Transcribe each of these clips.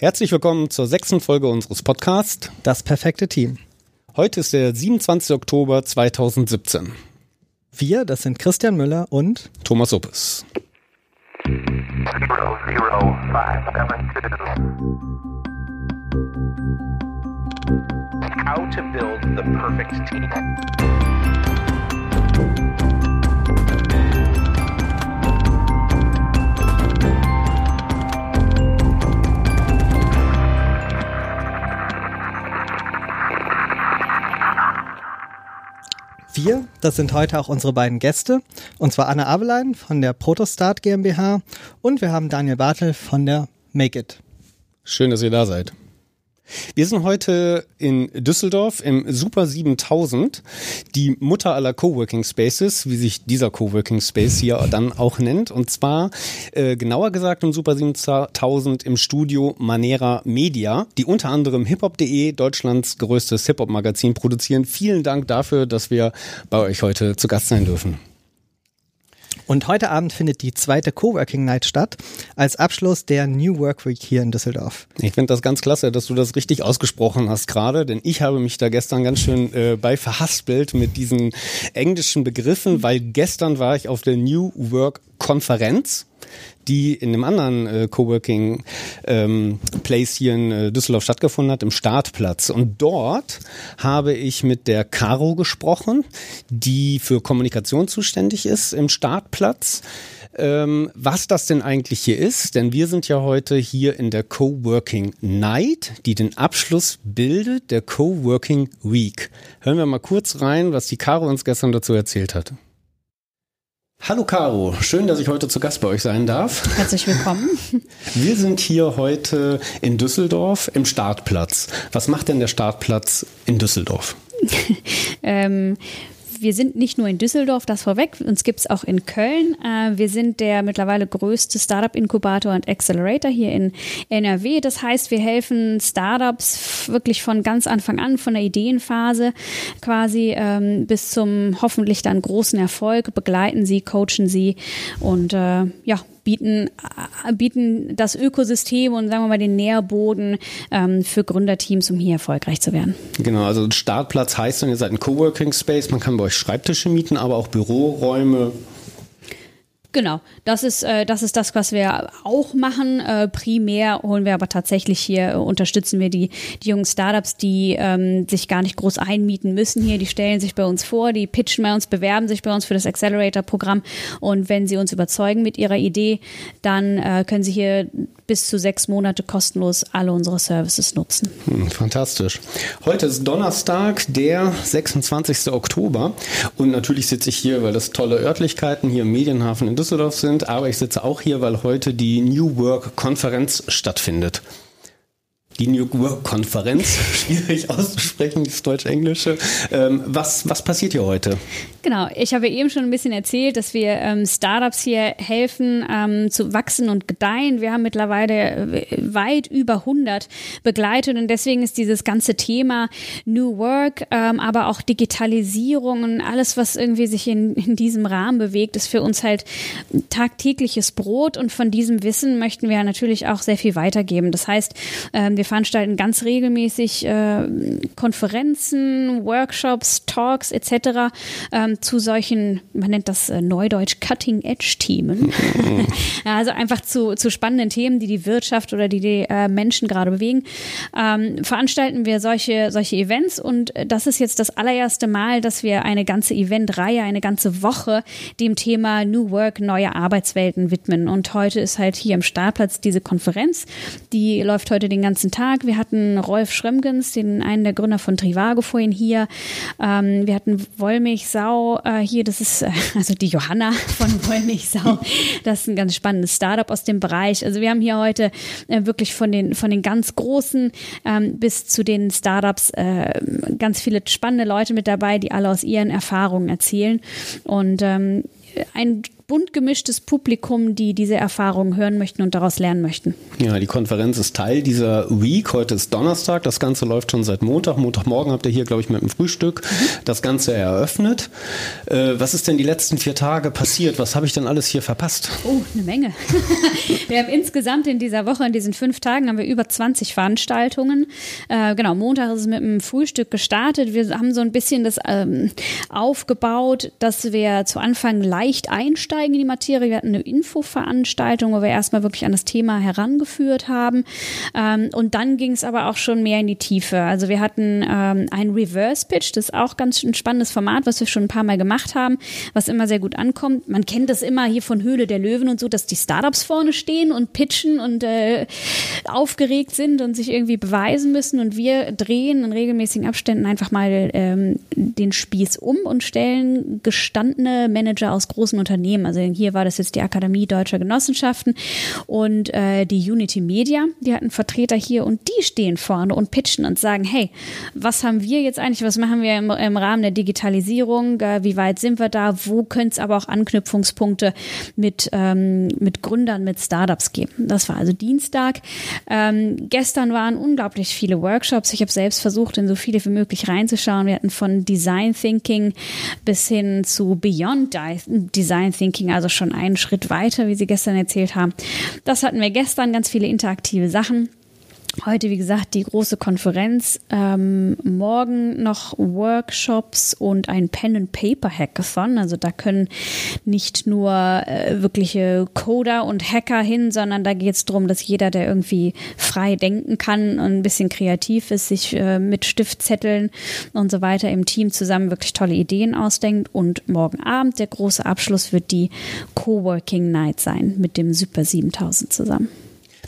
Herzlich willkommen zur sechsten Folge unseres Podcasts. Das perfekte Team. Heute ist der 27. Oktober 2017. Wir, das sind Christian Müller und Thomas Uppes. Zero, zero, five, seven, two. How to build the perfect team. Wir, das sind heute auch unsere beiden Gäste, und zwar Anna Abelein von der Protostart GmbH und wir haben Daniel Bartel von der Make It. Schön, dass ihr da seid. Wir sind heute in Düsseldorf im Super 7000, die Mutter aller Coworking Spaces, wie sich dieser Coworking Space hier dann auch nennt. Und zwar äh, genauer gesagt im Super 7000 im Studio Manera Media, die unter anderem hiphop.de, Deutschlands größtes Hip-Hop-Magazin, produzieren. Vielen Dank dafür, dass wir bei euch heute zu Gast sein dürfen. Und heute Abend findet die zweite Coworking Night statt, als Abschluss der New Work Week hier in Düsseldorf. Ich finde das ganz klasse, dass du das richtig ausgesprochen hast gerade, denn ich habe mich da gestern ganz schön äh, bei verhaspelt mit diesen englischen Begriffen, weil gestern war ich auf der New Work Konferenz die in einem anderen äh, Coworking ähm, Place hier in äh, Düsseldorf stattgefunden hat, im Startplatz. Und dort habe ich mit der Caro gesprochen, die für Kommunikation zuständig ist im Startplatz. Ähm, was das denn eigentlich hier ist, denn wir sind ja heute hier in der Coworking Night, die den Abschluss bildet der Coworking Week. Hören wir mal kurz rein, was die Caro uns gestern dazu erzählt hat. Hallo Caro, schön, dass ich heute zu Gast bei euch sein darf. Herzlich willkommen. Wir sind hier heute in Düsseldorf im Startplatz. Was macht denn der Startplatz in Düsseldorf? ähm, wir sind nicht nur in Düsseldorf, das vorweg, uns gibt es auch in Köln. Äh, wir sind der mittlerweile größte Startup-Inkubator und Accelerator hier in NRW. Das heißt, wir helfen Startups wirklich von ganz Anfang an, von der Ideenphase quasi ähm, bis zum hoffentlich dann großen Erfolg, begleiten sie, coachen sie und äh, ja, bieten, äh, bieten das Ökosystem und sagen wir mal den Nährboden ähm, für Gründerteams, um hier erfolgreich zu werden. Genau, also Startplatz heißt dann, ihr seid ein Coworking Space, man kann bei euch Schreibtische mieten, aber auch Büroräume, Genau, das ist, äh, das ist das, was wir auch machen. Äh, primär holen wir aber tatsächlich hier, äh, unterstützen wir die, die jungen Startups, die ähm, sich gar nicht groß einmieten müssen hier. Die stellen sich bei uns vor, die pitchen bei uns, bewerben sich bei uns für das Accelerator-Programm. Und wenn sie uns überzeugen mit ihrer Idee, dann äh, können sie hier bis zu sechs Monate kostenlos alle unsere Services nutzen. Hm, fantastisch. Heute ist Donnerstag, der 26. Oktober. Und natürlich sitze ich hier, weil das tolle Örtlichkeiten hier im Medienhafen in Düsseldorf sind. Aber ich sitze auch hier, weil heute die New Work Konferenz stattfindet die New Work Konferenz, schwierig auszusprechen, das Deutsch-Englische. Ähm, was, was passiert hier heute? Genau, ich habe eben schon ein bisschen erzählt, dass wir ähm, Startups hier helfen ähm, zu wachsen und gedeihen. Wir haben mittlerweile äh, weit über 100 begleitet und deswegen ist dieses ganze Thema New Work, ähm, aber auch Digitalisierung und alles, was irgendwie sich in, in diesem Rahmen bewegt, ist für uns halt tagtägliches Brot und von diesem Wissen möchten wir natürlich auch sehr viel weitergeben. Das heißt, ähm, wir veranstalten ganz regelmäßig äh, Konferenzen, Workshops, Talks etc. Zu solchen, man nennt das äh, Neudeutsch Cutting-Edge-Themen. also einfach zu, zu spannenden Themen, die die Wirtschaft oder die die äh, Menschen gerade bewegen. Ähm, veranstalten wir solche, solche Events und das ist jetzt das allererste Mal, dass wir eine ganze Eventreihe, eine ganze Woche dem Thema New Work, neue Arbeitswelten widmen. Und heute ist halt hier im Startplatz diese Konferenz. Die läuft heute den ganzen Tag. Wir hatten Rolf Schrömgens, den einen der Gründer von Trivago vorhin hier. Ähm, wir hatten Wollmilchsau äh, hier. Das ist äh, also die Johanna von Wollmilchsau. Das ist ein ganz spannendes Startup aus dem Bereich. Also wir haben hier heute äh, wirklich von den von den ganz großen ähm, bis zu den Startups äh, ganz viele spannende Leute mit dabei, die alle aus ihren Erfahrungen erzählen. Und ähm, ein bunt gemischtes Publikum, die diese Erfahrungen hören möchten und daraus lernen möchten. Ja, die Konferenz ist Teil dieser Week. Heute ist Donnerstag. Das Ganze läuft schon seit Montag. Montagmorgen habt ihr hier, glaube ich, mit dem Frühstück das Ganze eröffnet. Äh, was ist denn die letzten vier Tage passiert? Was habe ich denn alles hier verpasst? Oh, eine Menge. wir haben insgesamt in dieser Woche, in diesen fünf Tagen, haben wir über 20 Veranstaltungen. Äh, genau, Montag ist es mit dem Frühstück gestartet. Wir haben so ein bisschen das ähm, aufgebaut, dass wir zu Anfang leicht einsteigen in die Materie. Wir hatten eine Infoveranstaltung, wo wir erstmal wirklich an das Thema herangeführt haben. Ähm, und dann ging es aber auch schon mehr in die Tiefe. Also wir hatten ähm, ein Reverse Pitch, das ist auch ganz ein spannendes Format, was wir schon ein paar Mal gemacht haben, was immer sehr gut ankommt. Man kennt das immer hier von Höhle der Löwen und so, dass die Startups vorne stehen und pitchen und äh, aufgeregt sind und sich irgendwie beweisen müssen. Und wir drehen in regelmäßigen Abständen einfach mal ähm, den Spieß um und stellen gestandene Manager aus großen Unternehmen. Also hier war das jetzt die Akademie Deutscher Genossenschaften und äh, die Unity Media. Die hatten Vertreter hier und die stehen vorne und pitchen und sagen, hey, was haben wir jetzt eigentlich, was machen wir im, im Rahmen der Digitalisierung, äh, wie weit sind wir da, wo könnte es aber auch Anknüpfungspunkte mit, ähm, mit Gründern, mit Startups geben. Das war also Dienstag. Ähm, gestern waren unglaublich viele Workshops. Ich habe selbst versucht, in so viele wie möglich reinzuschauen. Wir hatten von Design Thinking bis hin zu Beyond Design Thinking, also schon einen Schritt weiter, wie Sie gestern erzählt haben. Das hatten wir gestern, ganz viele interaktive Sachen. Heute, wie gesagt, die große Konferenz. Ähm, morgen noch Workshops und ein Pen-and-Paper-Hackathon. Also da können nicht nur äh, wirkliche Coder und Hacker hin, sondern da geht es darum, dass jeder, der irgendwie frei denken kann und ein bisschen kreativ ist, sich äh, mit Stiftzetteln und so weiter im Team zusammen wirklich tolle Ideen ausdenkt. Und morgen Abend, der große Abschluss, wird die Coworking Night sein mit dem Super 7000 zusammen.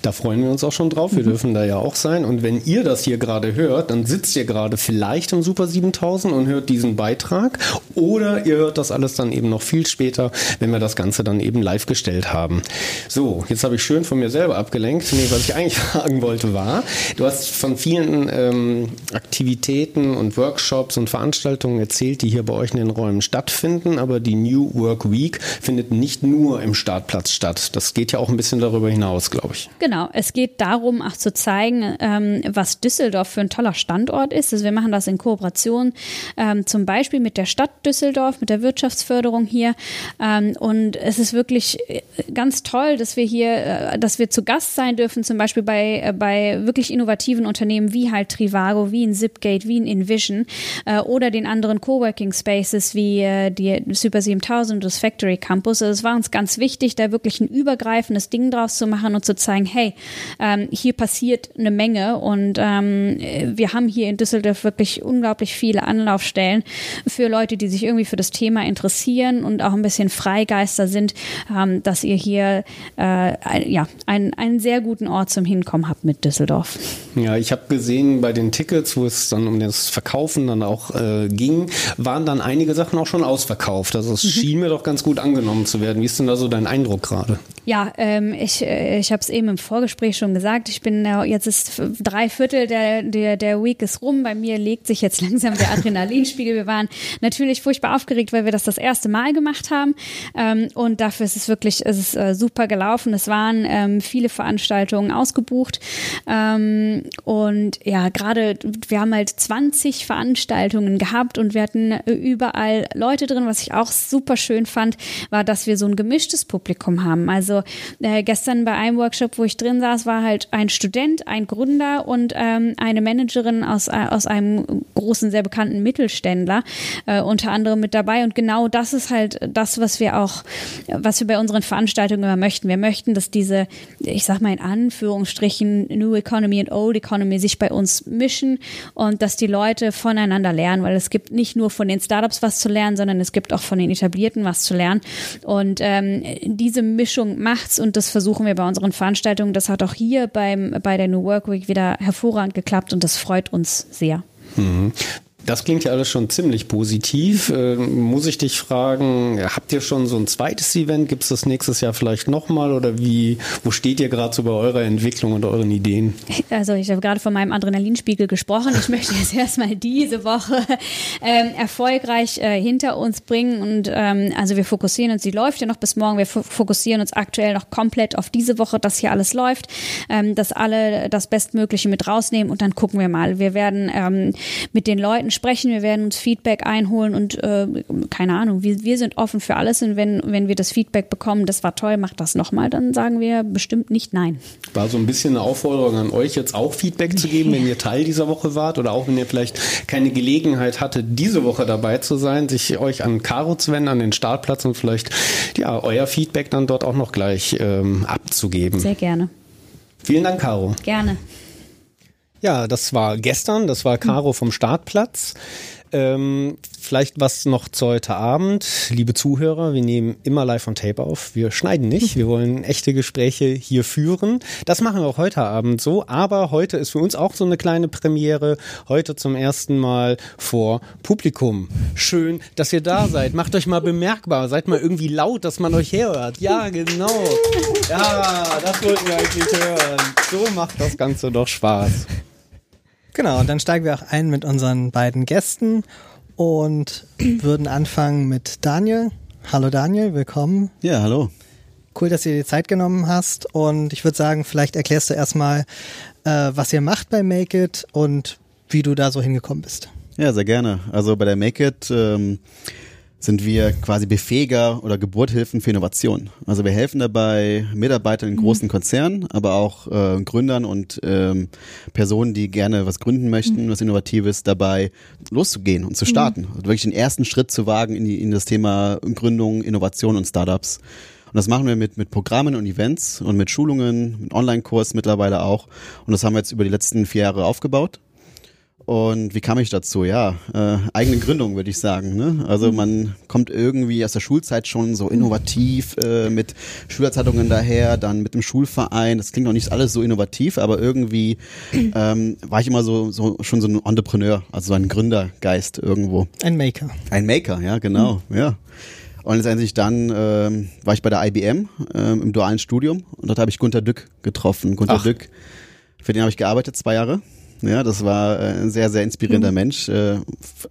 Da freuen wir uns auch schon drauf. Wir mhm. dürfen da ja auch sein. Und wenn ihr das hier gerade hört, dann sitzt ihr gerade vielleicht im Super 7000 und hört diesen Beitrag. Oder ihr hört das alles dann eben noch viel später, wenn wir das Ganze dann eben live gestellt haben. So, jetzt habe ich schön von mir selber abgelenkt. Nee, was ich eigentlich fragen wollte war, du hast von vielen ähm, Aktivitäten und Workshops und Veranstaltungen erzählt, die hier bei euch in den Räumen stattfinden. Aber die New Work Week findet nicht nur im Startplatz statt. Das geht ja auch ein bisschen darüber hinaus, glaube ich. Genau. Genau, es geht darum, auch zu zeigen, ähm, was Düsseldorf für ein toller Standort ist. Also wir machen das in Kooperation ähm, zum Beispiel mit der Stadt Düsseldorf, mit der Wirtschaftsförderung hier. Ähm, und es ist wirklich äh, ganz toll, dass wir hier, äh, dass wir zu Gast sein dürfen, zum Beispiel bei, äh, bei wirklich innovativen Unternehmen wie halt Trivago, wie in Zipgate, wie in Envision äh, oder den anderen Coworking Spaces wie äh, die Super 7000 und das Factory Campus. Also es war uns ganz wichtig, da wirklich ein übergreifendes Ding draus zu machen und zu zeigen, hey, hey, ähm, hier passiert eine Menge und ähm, wir haben hier in Düsseldorf wirklich unglaublich viele Anlaufstellen für Leute, die sich irgendwie für das Thema interessieren und auch ein bisschen Freigeister sind, ähm, dass ihr hier äh, ja, einen, einen sehr guten Ort zum Hinkommen habt mit Düsseldorf. Ja, ich habe gesehen bei den Tickets, wo es dann um das Verkaufen dann auch äh, ging, waren dann einige Sachen auch schon ausverkauft. Also es mhm. schien mir doch ganz gut angenommen zu werden. Wie ist denn da so dein Eindruck gerade? Ja, ähm, ich, äh, ich habe es eben im Vorgespräch schon gesagt. Ich bin äh, jetzt ist drei Viertel der, der, der Week ist rum. Bei mir legt sich jetzt langsam der Adrenalinspiegel. Wir waren natürlich furchtbar aufgeregt, weil wir das das erste Mal gemacht haben. Ähm, und dafür ist es wirklich, es ist äh, super gelaufen. Es waren ähm, viele Veranstaltungen ausgebucht. Ähm, und ja, gerade wir haben halt 20 Veranstaltungen gehabt und wir hatten überall Leute drin. Was ich auch super schön fand, war, dass wir so ein gemischtes Publikum haben. Also äh, gestern bei einem Workshop, wo ich drin saß, war halt ein Student, ein Gründer und ähm, eine Managerin aus, äh, aus einem großen, sehr bekannten Mittelständler äh, unter anderem mit dabei. Und genau das ist halt das, was wir auch, was wir bei unseren Veranstaltungen immer möchten. Wir möchten, dass diese, ich sag mal in Anführungsstrichen, New Economy und Old Economy sich bei uns mischen und dass die Leute voneinander lernen, weil es gibt nicht nur von den Startups was zu lernen, sondern es gibt auch von den Etablierten was zu lernen. Und ähm, diese Mischung macht's und das versuchen wir bei unseren Veranstaltungen. Das hat auch hier beim, bei der New Work Week wieder hervorragend geklappt und das freut uns sehr. Mhm. Das klingt ja alles schon ziemlich positiv. Ähm, muss ich dich fragen, habt ihr schon so ein zweites Event? Gibt es das nächstes Jahr vielleicht nochmal? Oder wie, wo steht ihr gerade so bei eurer Entwicklung und euren Ideen? Also ich habe gerade von meinem Adrenalinspiegel gesprochen. Ich möchte jetzt erstmal diese Woche ähm, erfolgreich äh, hinter uns bringen. Und ähm, also wir fokussieren uns, die läuft ja noch bis morgen. Wir fo- fokussieren uns aktuell noch komplett auf diese Woche, dass hier alles läuft, ähm, dass alle das Bestmögliche mit rausnehmen und dann gucken wir mal. Wir werden ähm, mit den Leuten sprechen, wir werden uns Feedback einholen und äh, keine Ahnung, wir, wir sind offen für alles und wenn, wenn wir das Feedback bekommen, das war toll, macht das nochmal, dann sagen wir bestimmt nicht nein. War so ein bisschen eine Aufforderung an euch, jetzt auch Feedback zu geben, wenn ihr Teil dieser Woche wart oder auch wenn ihr vielleicht keine Gelegenheit hattet, diese Woche dabei zu sein, sich euch an Caro zu wenden, an den Startplatz und vielleicht ja, euer Feedback dann dort auch noch gleich ähm, abzugeben. Sehr gerne. Vielen Dank, Caro. Gerne. Ja, das war gestern, das war Caro vom Startplatz. Ähm, vielleicht was noch zu heute Abend. Liebe Zuhörer, wir nehmen immer live on Tape auf. Wir schneiden nicht. Wir wollen echte Gespräche hier führen. Das machen wir auch heute Abend so. Aber heute ist für uns auch so eine kleine Premiere. Heute zum ersten Mal vor Publikum. Schön, dass ihr da seid. Macht euch mal bemerkbar. Seid mal irgendwie laut, dass man euch herhört. Ja, genau. Ja, das wollten wir eigentlich hören. So macht das Ganze doch Spaß. Genau, und dann steigen wir auch ein mit unseren beiden Gästen und würden anfangen mit Daniel. Hallo Daniel, willkommen. Ja, hallo. Cool, dass du dir die Zeit genommen hast und ich würde sagen, vielleicht erklärst du erstmal, äh, was ihr macht bei Make It und wie du da so hingekommen bist. Ja, sehr gerne. Also bei der Make It ähm, sind wir quasi Befähiger oder Geburthilfen für Innovation. Also wir helfen dabei Mitarbeitern in großen Konzernen, aber auch äh, Gründern und ähm, Personen, die gerne was gründen möchten, was Innovatives, dabei loszugehen und zu starten. Also wirklich den ersten Schritt zu wagen in, die, in das Thema Gründung, Innovation und Startups. Und das machen wir mit, mit Programmen und Events und mit Schulungen, mit Online-Kurs mittlerweile auch. Und das haben wir jetzt über die letzten vier Jahre aufgebaut. Und wie kam ich dazu? Ja, äh, eigene Gründung würde ich sagen. Ne? Also man kommt irgendwie aus der Schulzeit schon so innovativ äh, mit Schülerzeitungen daher, dann mit dem Schulverein. Das klingt noch nicht alles so innovativ, aber irgendwie ähm, war ich immer so, so schon so ein Entrepreneur, also so ein Gründergeist irgendwo. Ein Maker. Ein Maker, ja, genau, ja. Und letztendlich dann ähm, war ich bei der IBM ähm, im dualen Studium und dort habe ich Gunter Dück getroffen. Gunter Ach. Dück, für den habe ich gearbeitet zwei Jahre. Ja, das war äh, ein sehr, sehr inspirierender Mensch. Äh,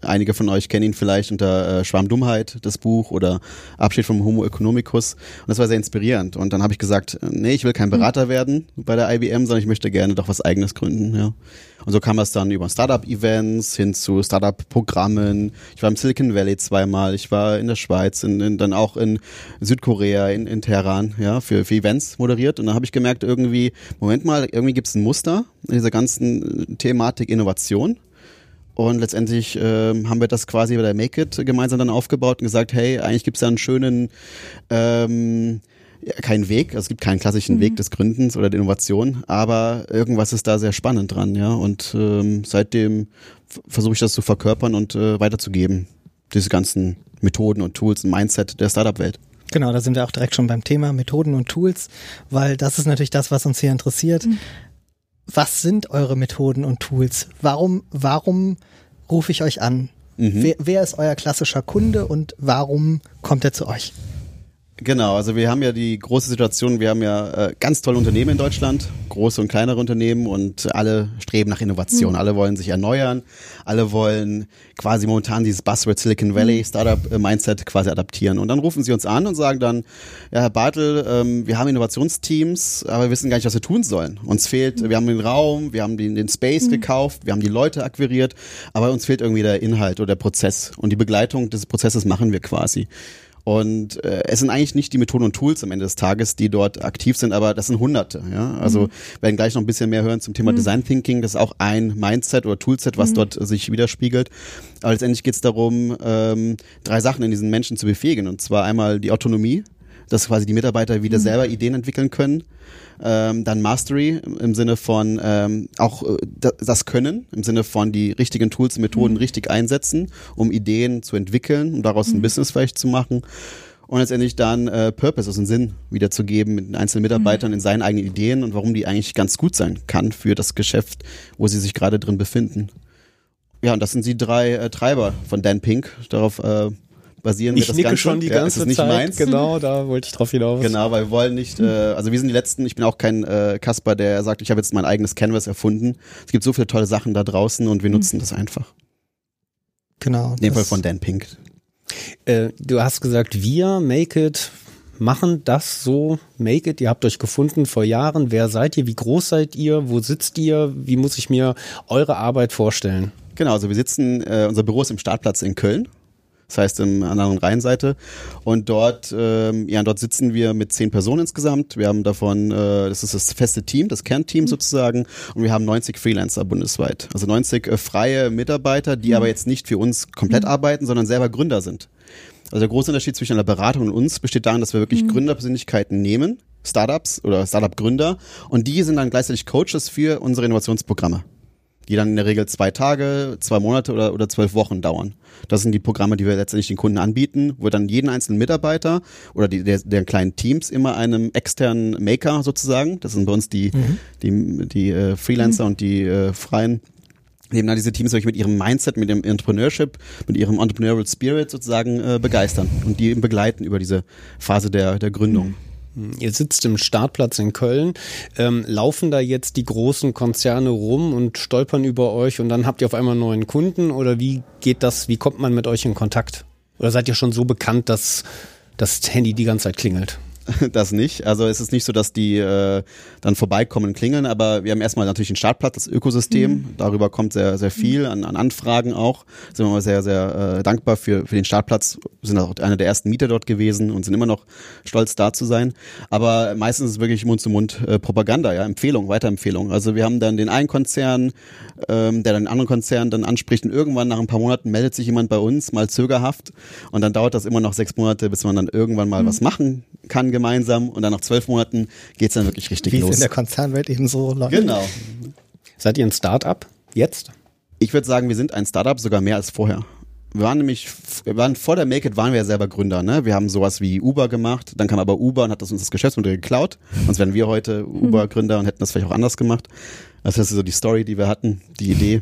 einige von euch kennen ihn vielleicht unter äh, Schwarmdummheit, das Buch, oder Abschied vom Homo economicus. Und das war sehr inspirierend. Und dann habe ich gesagt, nee, ich will kein Berater werden bei der IBM, sondern ich möchte gerne doch was Eigenes gründen. Ja. Und so kam das dann über Startup-Events hin zu Startup-Programmen. Ich war im Silicon Valley zweimal, ich war in der Schweiz, in, in, dann auch in Südkorea, in, in Teheran, ja, für, für Events moderiert. Und dann habe ich gemerkt, irgendwie, Moment mal, irgendwie gibt es ein Muster in dieser ganzen Thematik Innovation. Und letztendlich ähm, haben wir das quasi bei der Make It gemeinsam dann aufgebaut und gesagt, hey, eigentlich gibt es da einen schönen ähm, ja, keinen Weg, also es gibt keinen klassischen Weg des Gründens oder der Innovation, aber irgendwas ist da sehr spannend dran, ja. Und ähm, seitdem versuche ich das zu verkörpern und äh, weiterzugeben, diese ganzen Methoden und Tools und Mindset der Startup-Welt. Genau, da sind wir auch direkt schon beim Thema Methoden und Tools, weil das ist natürlich das, was uns hier interessiert. Was sind eure Methoden und Tools? Warum, warum rufe ich euch an? Wer, wer ist euer klassischer Kunde und warum kommt er zu euch? Genau, also wir haben ja die große Situation, wir haben ja äh, ganz tolle Unternehmen in Deutschland, große und kleinere Unternehmen und alle streben nach Innovation, alle wollen sich erneuern, alle wollen quasi momentan dieses Buzzword Silicon Valley Startup äh, Mindset quasi adaptieren. Und dann rufen sie uns an und sagen dann, ja Herr Bartel, ähm, wir haben Innovationsteams, aber wir wissen gar nicht, was wir tun sollen. Uns fehlt, wir haben den Raum, wir haben den, den Space gekauft, wir haben die Leute akquiriert, aber uns fehlt irgendwie der Inhalt oder der Prozess. Und die Begleitung des Prozesses machen wir quasi. Und äh, es sind eigentlich nicht die Methoden und Tools am Ende des Tages, die dort aktiv sind, aber das sind Hunderte. Ja? Also wir werden gleich noch ein bisschen mehr hören zum Thema Design Thinking. Das ist auch ein Mindset oder Toolset, was dort sich widerspiegelt. Aber letztendlich geht es darum, ähm, drei Sachen in diesen Menschen zu befähigen. Und zwar einmal die Autonomie, dass quasi die Mitarbeiter wieder selber Ideen entwickeln können. Ähm, dann Mastery im, Sinne von ähm, auch äh, da- das Können, im Sinne von die richtigen Tools und Methoden richtig einsetzen, um Ideen zu entwickeln, um daraus ein Business vielleicht zu machen. Und letztendlich dann äh, Purpose, also einen Sinn wiederzugeben mit den einzelnen Mitarbeitern in seinen eigenen Ideen und warum die eigentlich ganz gut sein kann für das Geschäft, wo sie sich gerade drin befinden. Ja, und das sind die drei äh, Treiber von Dan Pink. Darauf äh, basieren wir Ich das nicke Ganze. schon die ja, es ganze ist nicht Zeit. meins. Genau, da wollte ich drauf hinaus. Genau, weil wir wollen nicht, äh, also wir sind die Letzten, ich bin auch kein äh, Kasper, der sagt, ich habe jetzt mein eigenes Canvas erfunden. Es gibt so viele tolle Sachen da draußen und wir nutzen das einfach. Genau. In dem Fall von Dan Pink. Äh, du hast gesagt, wir, Make It, machen das so, Make It, ihr habt euch gefunden vor Jahren. Wer seid ihr? Wie groß seid ihr? Wo sitzt ihr? Wie muss ich mir eure Arbeit vorstellen? Genau, also wir sitzen, äh, unser Büro ist im Startplatz in Köln. Das heißt, im an der anderen Rheinseite. Und dort, ähm, ja, dort sitzen wir mit zehn Personen insgesamt. Wir haben davon, äh, das ist das feste Team, das Kernteam sozusagen. Und wir haben 90 Freelancer bundesweit. Also 90 äh, freie Mitarbeiter, die aber jetzt nicht für uns komplett arbeiten, sondern selber Gründer sind. Also der große Unterschied zwischen einer Beratung und uns besteht darin, dass wir wirklich Gründerpersönlichkeiten nehmen, Startups oder Startup-Gründer, und die sind dann gleichzeitig Coaches für unsere Innovationsprogramme die dann in der Regel zwei Tage, zwei Monate oder, oder zwölf Wochen dauern. Das sind die Programme, die wir letztendlich den Kunden anbieten, wo dann jeden einzelnen Mitarbeiter oder die, der, der kleinen Teams immer einem externen Maker sozusagen, das sind bei uns die, die, die äh, Freelancer und die äh, Freien, eben dann diese Teams wirklich mit ihrem Mindset, mit ihrem Entrepreneurship, mit ihrem Entrepreneurial Spirit sozusagen äh, begeistern und die eben begleiten über diese Phase der, der Gründung. Ihr sitzt im Startplatz in Köln. Ähm, laufen da jetzt die großen Konzerne rum und stolpern über euch und dann habt ihr auf einmal neuen Kunden oder wie geht das, wie kommt man mit euch in Kontakt? Oder seid ihr schon so bekannt, dass das Handy die ganze Zeit klingelt? das nicht. Also es ist nicht so, dass die äh, dann vorbeikommen und klingeln, aber wir haben erstmal natürlich den Startplatz, das Ökosystem. Darüber kommt sehr, sehr viel an, an Anfragen auch. Sind wir mal sehr, sehr äh, dankbar für, für den Startplatz. Sind auch einer der ersten Mieter dort gewesen und sind immer noch stolz da zu sein. Aber meistens ist es wirklich Mund-zu-Mund-Propaganda, ja, Empfehlung, Weiterempfehlung. Also wir haben dann den einen Konzern, ähm, der dann den anderen Konzern dann anspricht und irgendwann nach ein paar Monaten meldet sich jemand bei uns, mal zögerhaft und dann dauert das immer noch sechs Monate, bis man dann irgendwann mal was machen kann gemeinsam und dann nach zwölf Monaten geht's dann wirklich richtig Wie es los. in der Konzernwelt eben so läuft. Genau. Seid ihr ein Start-up jetzt? Ich würde sagen, wir sind ein Startup sogar mehr als vorher. Wir waren nämlich, wir waren vor der Make It waren wir ja selber Gründer, ne? Wir haben sowas wie Uber gemacht, dann kam aber Uber und hat das uns das Geschäftsmodell geklaut. Sonst wären wir heute Uber-Gründer und hätten das vielleicht auch anders gemacht. Das ist so die Story, die wir hatten, die Idee.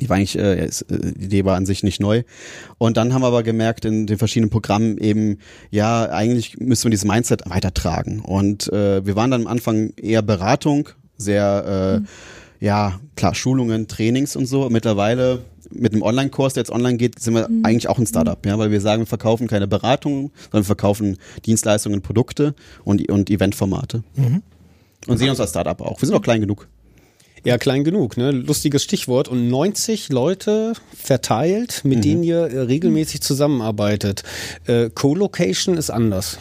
Die war eigentlich, äh, ist, äh, die Idee war an sich nicht neu. Und dann haben wir aber gemerkt in den verschiedenen Programmen eben, ja, eigentlich müssen wir dieses Mindset weitertragen. Und äh, wir waren dann am Anfang eher Beratung, sehr, äh, ja, klar, Schulungen, Trainings und so. Mittlerweile mit einem Online-Kurs, der jetzt online geht, sind wir eigentlich auch ein Startup, ja, weil wir sagen, wir verkaufen keine Beratung, sondern wir verkaufen Dienstleistungen, Produkte und, und Eventformate. Und sehen uns als Startup auch. Wir sind auch klein genug. Ja, klein genug, ne? Lustiges Stichwort. Und 90 Leute verteilt, mit denen ihr äh, regelmäßig zusammenarbeitet. Äh, Co-Location ist anders.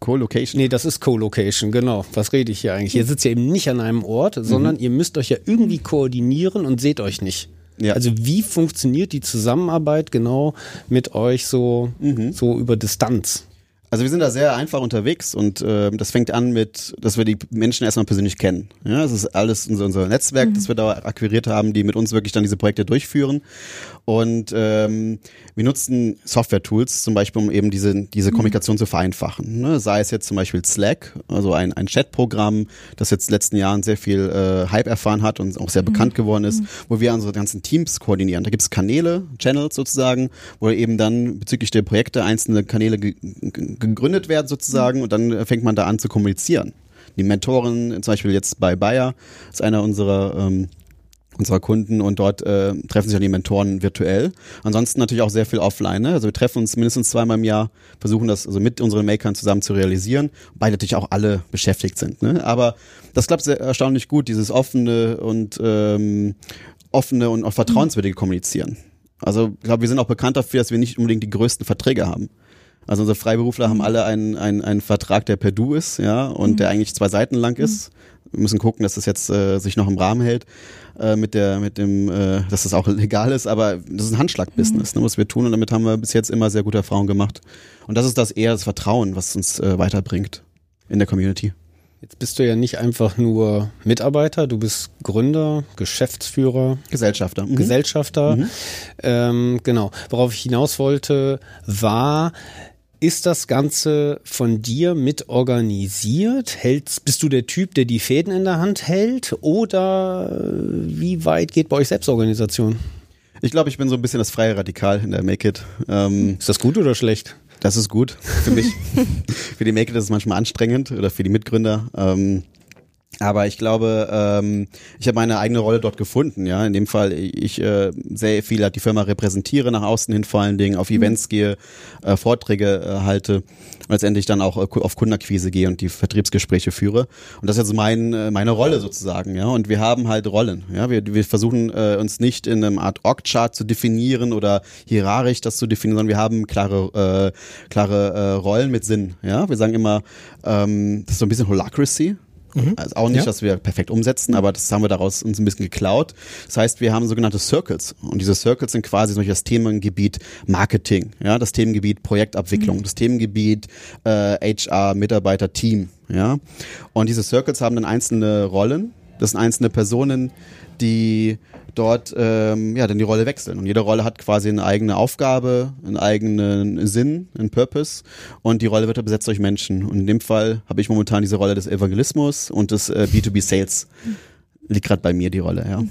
Co-Location. Nee, das ist Co-Location, genau. Was rede ich hier eigentlich? Ihr sitzt ja eben nicht an einem Ort, sondern ihr müsst euch ja irgendwie koordinieren und seht euch nicht. Ja. Also wie funktioniert die Zusammenarbeit genau mit euch so, so über Distanz? Also wir sind da sehr einfach unterwegs und äh, das fängt an mit, dass wir die Menschen erstmal persönlich kennen. Ja, das ist alles unser, unser Netzwerk, das wir da akquiriert haben, die mit uns wirklich dann diese Projekte durchführen. Und ähm, wir nutzen Software-Tools zum Beispiel, um eben diese, diese Kommunikation zu vereinfachen. Ne? Sei es jetzt zum Beispiel Slack, also ein, ein Chat-Programm, das jetzt in den letzten Jahren sehr viel äh, Hype erfahren hat und auch sehr bekannt geworden ist, wo wir unsere ganzen Teams koordinieren. Da gibt es Kanäle, Channels sozusagen, wo eben dann bezüglich der Projekte einzelne Kanäle ge ge gegründet werden sozusagen und dann fängt man da an zu kommunizieren. Die Mentoren, zum Beispiel jetzt bei Bayer, ist einer unserer ähm, unserer Kunden und dort äh, treffen sich dann die Mentoren virtuell. Ansonsten natürlich auch sehr viel offline. Ne? Also wir treffen uns mindestens zweimal im Jahr, versuchen das also mit unseren Makern zusammen zu realisieren, wobei natürlich auch alle beschäftigt sind. Ne? Aber das klappt sehr erstaunlich gut, dieses offene und ähm, offene und auch vertrauenswürdige Kommunizieren. Also ich glaube, wir sind auch bekannt dafür, dass wir nicht unbedingt die größten Verträge haben. Also unsere Freiberufler haben alle einen, einen, einen Vertrag, der per Du ist, ja, und der eigentlich zwei Seiten lang ist. Wir müssen gucken, dass das jetzt äh, sich noch im Rahmen hält, äh, mit der, mit dem, äh, dass das auch legal ist, aber das ist ein Handschlag-Business, ne, was wir tun und damit haben wir bis jetzt immer sehr gute Erfahrungen gemacht. Und das ist das eher das Vertrauen, was uns äh, weiterbringt in der Community. Jetzt bist du ja nicht einfach nur Mitarbeiter, du bist Gründer, Geschäftsführer, Gesellschafter. Mhm. Gesellschafter. Ähm, genau. Worauf ich hinaus wollte, war, ist das Ganze von dir mit organisiert? Hältst, bist du der Typ, der die Fäden in der Hand hält? Oder äh, wie weit geht bei euch Selbstorganisation? Ich glaube, ich bin so ein bisschen das freie Radikal in der Make It. Ähm, Ist das gut oder schlecht? das ist gut für mich. für die Make It ist es manchmal anstrengend oder für die Mitgründer. Ähm, aber ich glaube, ähm, ich habe meine eigene Rolle dort gefunden. Ja, in dem Fall ich äh, sehr viel halt die Firma repräsentiere nach außen hin, vor allen Dingen auf Events gehe, äh, Vorträge äh, halte und letztendlich dann auch äh, auf Kundenakquise gehe und die Vertriebsgespräche führe. Und das ist jetzt mein, äh, meine Rolle sozusagen. Ja, und wir haben halt Rollen. Ja, wir, wir versuchen äh, uns nicht in einem Art Org-Chart zu definieren oder hierarchisch das zu definieren, sondern wir haben klare, äh, klare äh, Rollen mit Sinn. Ja, wir sagen immer, ähm, das ist so ein bisschen Holacracy. Also auch nicht, Ja. dass wir perfekt umsetzen, aber das haben wir daraus uns ein bisschen geklaut. Das heißt, wir haben sogenannte Circles und diese Circles sind quasi zum Beispiel das Themengebiet Marketing, ja, das Themengebiet Projektabwicklung, das Themengebiet äh, HR, Mitarbeiter, Team, ja. Und diese Circles haben dann einzelne Rollen. Das sind einzelne Personen, die dort ähm, ja dann die Rolle wechseln und jede Rolle hat quasi eine eigene Aufgabe, einen eigenen Sinn, einen Purpose und die Rolle wird besetzt durch Menschen und in dem Fall habe ich momentan diese Rolle des Evangelismus und des äh, B2B Sales liegt gerade bei mir die Rolle, ja.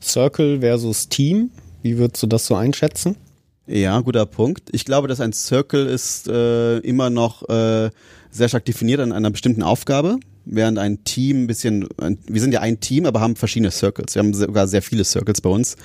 Circle versus Team. Wie würdest du das so einschätzen? Ja, guter Punkt. Ich glaube, dass ein Circle ist äh, immer noch äh, sehr stark definiert an einer bestimmten Aufgabe, während ein Team ein bisschen, wir sind ja ein Team, aber haben verschiedene Circles. Wir haben sogar sehr viele Circles bei uns.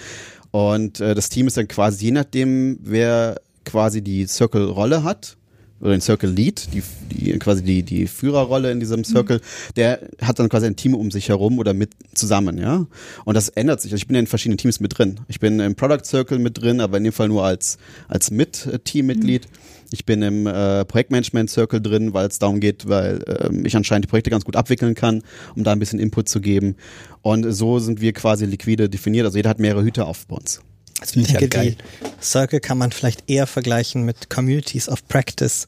Und äh, das Team ist dann quasi, je nachdem, wer quasi die Circle-Rolle hat, oder den Circle Lead, die, die quasi die, die Führerrolle in diesem Circle, der hat dann quasi ein Team um sich herum oder mit zusammen, ja. Und das ändert sich. Also ich bin ja in verschiedenen Teams mit drin. Ich bin im Product Circle mit drin, aber in dem Fall nur als, als Mit-Teammitglied. Ich bin im äh, Projektmanagement Circle drin, weil es darum geht, weil ähm, ich anscheinend die Projekte ganz gut abwickeln kann, um da ein bisschen Input zu geben. Und so sind wir quasi liquide definiert. Also jeder hat mehrere Hüte auf bei uns. Das Ich denke, die Circle kann man vielleicht eher vergleichen mit Communities of Practice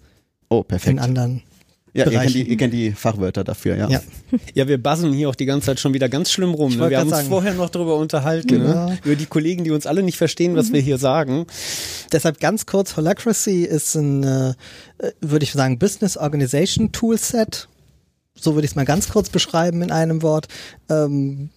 Oh, in perfekt. anderen. Ja, ihr kennt, die, ihr kennt die Fachwörter dafür, ja. Ja. Ja, wir buzzen hier auch die ganze Zeit schon wieder ganz schlimm rum. Ne? Wir haben uns sagen. vorher noch darüber unterhalten, Ja. ne? über die Kollegen, die uns alle nicht verstehen, was wir hier sagen. Deshalb ganz kurz, Holacracy ist ein, äh, äh, würde ich sagen, Business Organization Toolset. So würde ich es mal ganz kurz beschreiben in einem Wort. Ähm,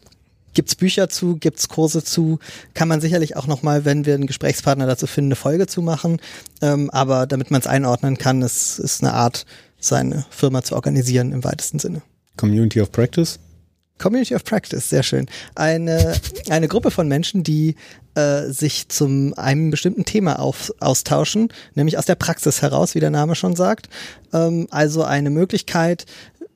gibt's Bücher zu, gibt's Kurse zu, kann man sicherlich auch nochmal, wenn wir einen Gesprächspartner dazu finden, eine Folge zu machen. Ähm, aber damit man es einordnen kann, ist, ist eine Art, seine Firma zu organisieren im weitesten Sinne. Community of Practice. Community of Practice, sehr schön. Eine, eine Gruppe von Menschen, die äh, sich zum einem bestimmten Thema auf, austauschen, nämlich aus der Praxis heraus, wie der Name schon sagt. Ähm, also eine Möglichkeit,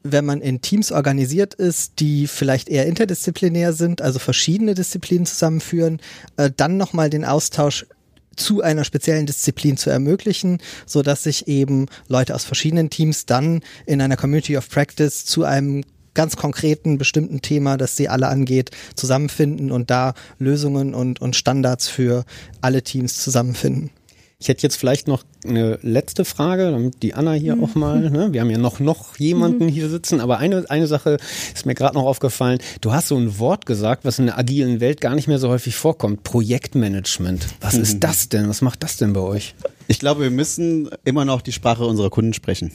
wenn man in Teams organisiert ist, die vielleicht eher interdisziplinär sind, also verschiedene Disziplinen zusammenführen, äh, dann nochmal den Austausch zu einer speziellen Disziplin zu ermöglichen, so dass sich eben Leute aus verschiedenen Teams dann in einer Community of Practice zu einem ganz konkreten bestimmten Thema, das sie alle angeht, zusammenfinden und da Lösungen und, und Standards für alle Teams zusammenfinden. Ich hätte jetzt vielleicht noch eine letzte Frage, damit die Anna hier auch mal, ne? wir haben ja noch, noch jemanden hier sitzen, aber eine, eine Sache ist mir gerade noch aufgefallen. Du hast so ein Wort gesagt, was in der agilen Welt gar nicht mehr so häufig vorkommt. Projektmanagement. Was ist das denn? Was macht das denn bei euch? Ich glaube, wir müssen immer noch die Sprache unserer Kunden sprechen.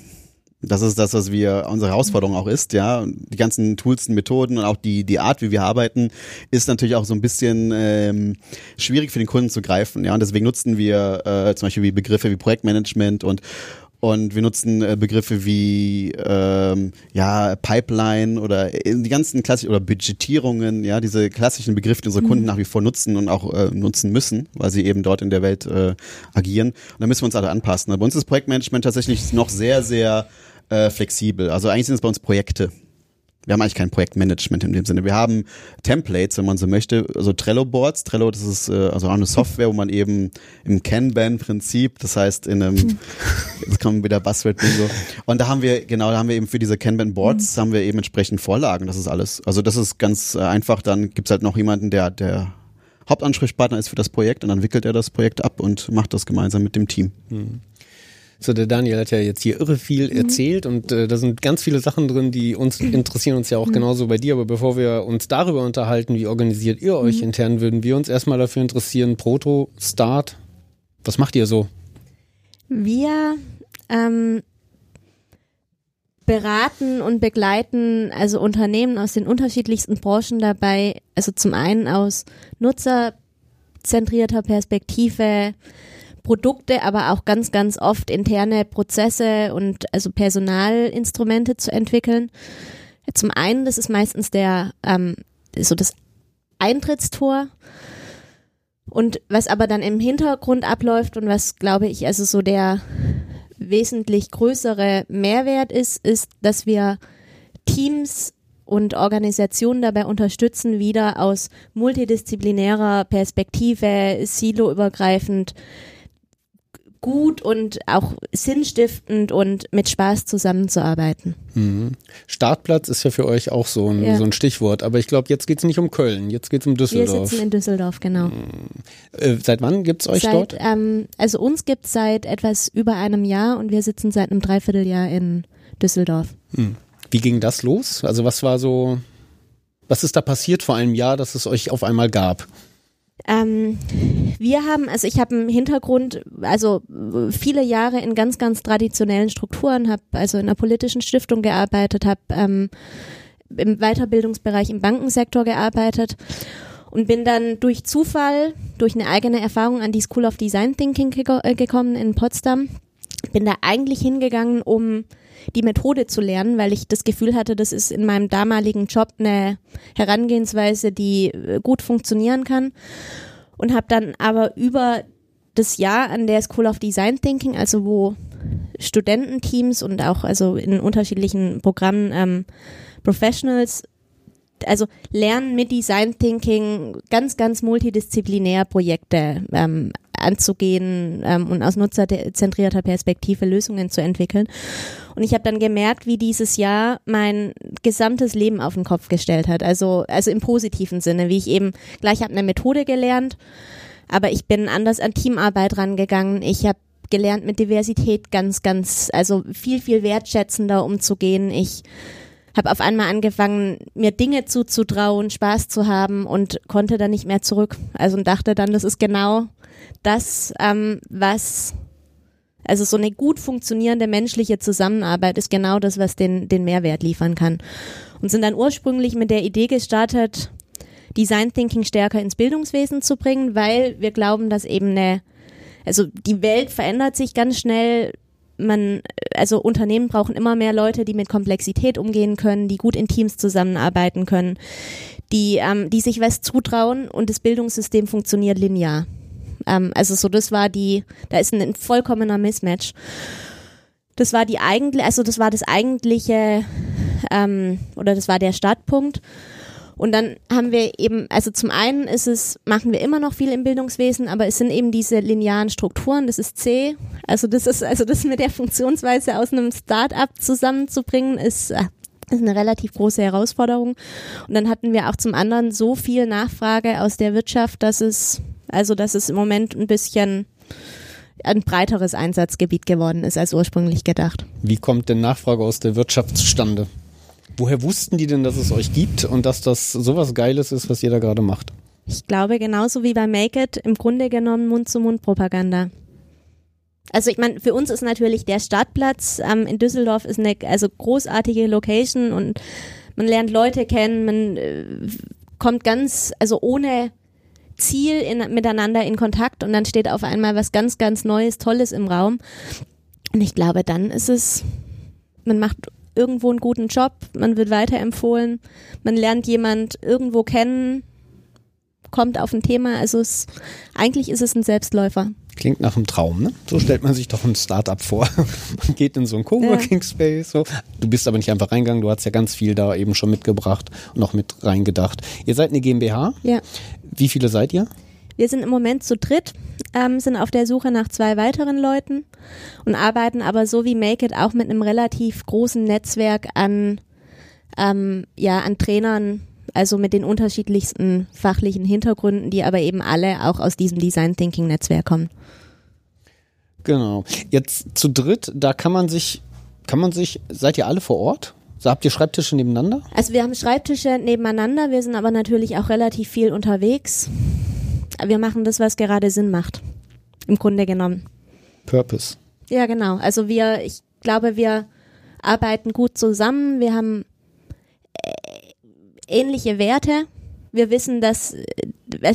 Das ist das, was wir unsere Herausforderung auch ist, ja. Die ganzen Tools und Methoden und auch die die Art, wie wir arbeiten, ist natürlich auch so ein bisschen ähm, schwierig für den Kunden zu greifen, ja. Und deswegen nutzen wir äh, zum Beispiel wie Begriffe wie Projektmanagement und und wir nutzen äh, Begriffe wie ähm, ja Pipeline oder äh, die ganzen klassischen oder Budgetierungen, ja diese klassischen Begriffe, die unsere Kunden nach wie vor nutzen und auch äh, nutzen müssen, weil sie eben dort in der Welt äh, agieren. Und da müssen wir uns alle anpassen. Bei uns ist Projektmanagement tatsächlich noch sehr sehr äh, flexibel. Also eigentlich sind es bei uns Projekte. Wir haben eigentlich kein Projektmanagement in dem Sinne. Wir haben Templates, wenn man so möchte, also Trello-Boards. Trello, das ist äh, also auch eine Software, wo man eben im Kanban-Prinzip, das heißt in einem, jetzt kommen wieder Buzzword-Bingo. Und da haben wir, genau, da haben wir eben für diese Kanban-Boards, haben wir eben entsprechend Vorlagen. Das ist alles. Also das ist ganz äh, einfach. Dann gibt's halt noch jemanden, der, der Hauptansprechpartner ist für das Projekt und dann wickelt er das Projekt ab und macht das gemeinsam mit dem Team. So, der Daniel hat ja jetzt hier irre viel erzählt und äh, da sind ganz viele Sachen drin, die uns interessieren uns ja auch genauso bei dir. Aber bevor wir uns darüber unterhalten, wie organisiert ihr euch intern, würden wir uns erstmal dafür interessieren, Proto, Start, was macht ihr so? Wir ähm, beraten und begleiten also Unternehmen aus den unterschiedlichsten Branchen dabei, also zum einen aus Nutzer kundenzentrierter Perspektive Produkte, aber auch ganz, ganz oft interne Prozesse und also Personalinstrumente zu entwickeln. Zum einen, das ist meistens der ähm, so das Eintrittstor. Und was aber dann im Hintergrund abläuft und was, glaube ich, also so der wesentlich größere Mehrwert ist, ist, dass wir Teams und Organisationen dabei unterstützen, wieder aus multidisziplinärer Perspektive, siloübergreifend gut und auch sinnstiftend und mit Spaß zusammenzuarbeiten. Mhm. Startplatz ist ja für euch auch so ein, Ja. so ein Stichwort, aber ich glaube, jetzt geht's nicht um Köln, jetzt geht's um Wir Düsseldorf. sitzen in Düsseldorf, genau. Äh, seit wann gibt's euch seit, dort? Ähm, also uns gibt es seit etwas über einem Jahr und wir sitzen seit einem Dreivierteljahr in Düsseldorf. Wie ging das los? Also was war so, was ist da passiert vor einem Jahr, dass es euch auf einmal gab? Ähm, wir haben, also ich habe einen Hintergrund, also viele Jahre in ganz, ganz traditionellen Strukturen, habe also in einer politischen Stiftung gearbeitet, habe ähm, im Weiterbildungsbereich im Bankensektor gearbeitet und bin dann durch Zufall, durch eine eigene Erfahrung an die School of Design Thinking äh, gekommen in Potsdam. Bin da eigentlich hingegangen, um die Methode zu lernen, weil ich das Gefühl hatte, das ist in meinem damaligen Job eine Herangehensweise, die äh, gut funktionieren kann. Und habe dann aber über das Jahr an der School of Design Thinking, also wo Studententeams und auch also in unterschiedlichen Programmen ähm, Professionals also lernen mit Design Thinking ganz, ganz multidisziplinär Projekte ähm, anzugehen ähm, und aus nutzerzentrierter Perspektive Lösungen zu entwickeln. Und ich habe dann gemerkt, wie dieses Jahr mein gesamtes Leben auf den Kopf gestellt hat. Also, also im positiven Sinne, wie ich eben gleich habe eine Methode gelernt, aber ich bin anders an Teamarbeit rangegangen. Ich habe gelernt, mit Diversität ganz, ganz, also viel, viel wertschätzender umzugehen. Ich habe auf einmal angefangen, mir Dinge zuzutrauen, Spaß zu haben und konnte dann nicht mehr zurück. Also und dachte dann, das ist genau das, ähm, was, also so eine gut funktionierende menschliche Zusammenarbeit ist genau das, was den, den Mehrwert liefern kann. Und sind dann ursprünglich mit der Idee gestartet, Design Thinking stärker ins Bildungswesen zu bringen, weil wir glauben, dass eben eine, also die Welt verändert sich ganz schnell. Man, also Unternehmen brauchen immer mehr Leute, die mit Komplexität umgehen können, die gut in Teams zusammenarbeiten können, die, ähm, die sich was zutrauen und das Bildungssystem funktioniert linear. Ähm, also so, das war die, da ist ein, ein vollkommener Mismatch. Das war die eigentlich, also das war das eigentliche, ähm, oder das war der Startpunkt. Und dann haben wir eben, also zum einen ist es, machen wir immer noch viel im Bildungswesen, aber es sind eben diese linearen Strukturen, das ist C. Also das ist, also das mit der Funktionsweise aus einem Start-up zusammenzubringen, ist, äh, ist eine relativ große Herausforderung. Und dann hatten wir auch zum anderen so viel Nachfrage aus der Wirtschaft, dass es, also dass es im Moment ein bisschen ein breiteres Einsatzgebiet geworden ist als ursprünglich gedacht. Wie kommt denn Nachfrage aus der Wirtschaft zustande? Woher wussten die denn, dass es euch gibt und dass das sowas Geiles ist, was ihr da gerade macht? Ich glaube, genauso wie bei Make It, im Grunde genommen Mund-zu-Mund-Propaganda. Also ich meine, für uns ist natürlich der Startplatz ähm, in Düsseldorf ist eine also großartige Location und man lernt Leute kennen, man äh, kommt ganz, also ohne Ziel in, miteinander in Kontakt und dann steht auf einmal was ganz, ganz Neues, Tolles im Raum. Und ich glaube, dann ist es, man macht irgendwo einen guten Job, man wird weiterempfohlen, man lernt jemand irgendwo kennen, kommt auf ein Thema. Also es, eigentlich ist es ein Selbstläufer. Klingt nach einem Traum, ne? So stellt man sich doch ein Startup vor. Man geht in so einen Coworking Space. So. Du bist aber nicht einfach reingegangen, du hast ja ganz viel da eben schon mitgebracht und auch mit reingedacht. Ihr seid eine GmbH. Ja. Wie viele seid ihr? Wir sind im Moment zu dritt, ähm, sind auf der Suche nach zwei weiteren Leuten und arbeiten aber so wie Make It auch mit einem relativ großen Netzwerk an, ähm, ja, an Trainern, also mit den unterschiedlichsten fachlichen Hintergründen, die aber eben alle auch aus diesem Design Thinking Netzwerk kommen. Genau. Jetzt zu dritt, da kann man sich, kann man sich, seid ihr alle vor Ort? So, habt ihr Schreibtische nebeneinander? Also wir haben Schreibtische nebeneinander, wir sind aber natürlich auch relativ viel unterwegs. Wir machen das, was gerade Sinn macht. Im Grunde genommen. Purpose. Ja, genau. Also wir, ich glaube, wir arbeiten gut zusammen. Wir haben äh, ähnliche Werte. Wir wissen, dass äh,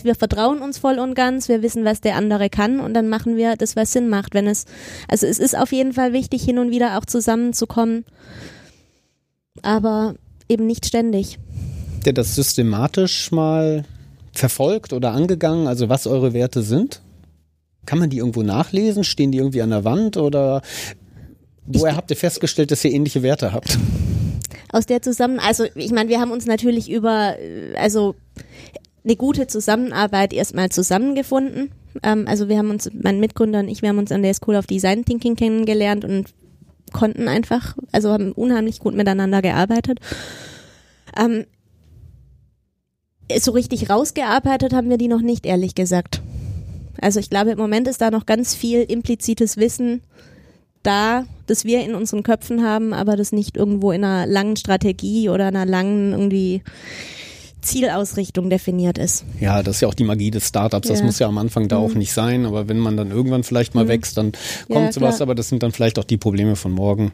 wir vertrauen uns voll und ganz, wir wissen, was der andere kann und dann machen wir das, was Sinn macht. Wenn es, also es ist auf jeden Fall wichtig, hin und wieder auch zusammenzukommen, aber eben nicht ständig. Ihr das systematisch mal verfolgt oder angegangen, also was eure Werte sind? Kann man die irgendwo nachlesen? Stehen die irgendwie an der Wand oder woher habt ihr festgestellt, dass ihr ähnliche Werte habt? Aus der zusammen, also ich meine, wir haben uns natürlich über, also eine gute Zusammenarbeit erstmal zusammengefunden. Ähm, also wir haben uns, mein Mitgründer und ich, wir haben uns an der School of Design Thinking kennengelernt und konnten einfach, also haben unheimlich gut miteinander gearbeitet. Ähm, so richtig rausgearbeitet haben wir die noch nicht, ehrlich gesagt. Also ich glaube, im Moment ist da noch ganz viel implizites Wissen da, das wir in unseren Köpfen haben, aber das nicht irgendwo in einer langen Strategie oder einer langen irgendwie Zielausrichtung definiert ist. Ja, das ist ja auch die Magie des Startups. Das Ja. muss ja am Anfang da auch Mhm. nicht sein, aber wenn man dann irgendwann vielleicht mal Mhm. wächst, dann Ja, kommt sowas, klar. aber das sind dann vielleicht auch die Probleme von morgen.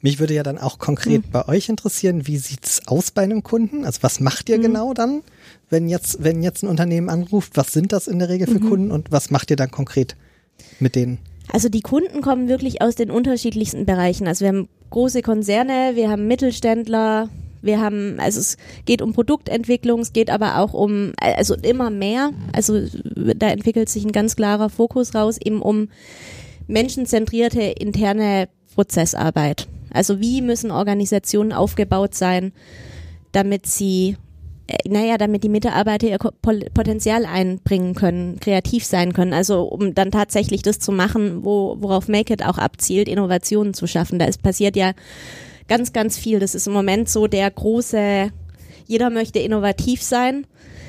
Mich würde ja dann auch konkret Hm. bei euch interessieren, wie sieht's aus bei einem Kunden? Also was macht ihr Hm. genau dann, wenn jetzt, wenn jetzt ein Unternehmen anruft? Was sind das in der Regel für Mhm. Kunden und was macht ihr dann konkret mit denen? Also die Kunden kommen wirklich aus den unterschiedlichsten Bereichen. Also wir haben große Konzerne, wir haben Mittelständler, wir haben, also es geht um Produktentwicklung, es geht aber auch um, also immer mehr. Also da entwickelt sich ein ganz klarer Fokus raus, eben um menschenzentrierte interne Prozessarbeit. Also wie müssen Organisationen aufgebaut sein, damit sie äh, naja, damit die Mitarbeiter ihr Potenzial einbringen können, kreativ sein können. Also um dann tatsächlich das zu machen, wo, worauf Make It auch abzielt, Innovationen zu schaffen. Da ist passiert ja ganz, ganz viel. Das ist im Moment so der große, jeder möchte innovativ sein.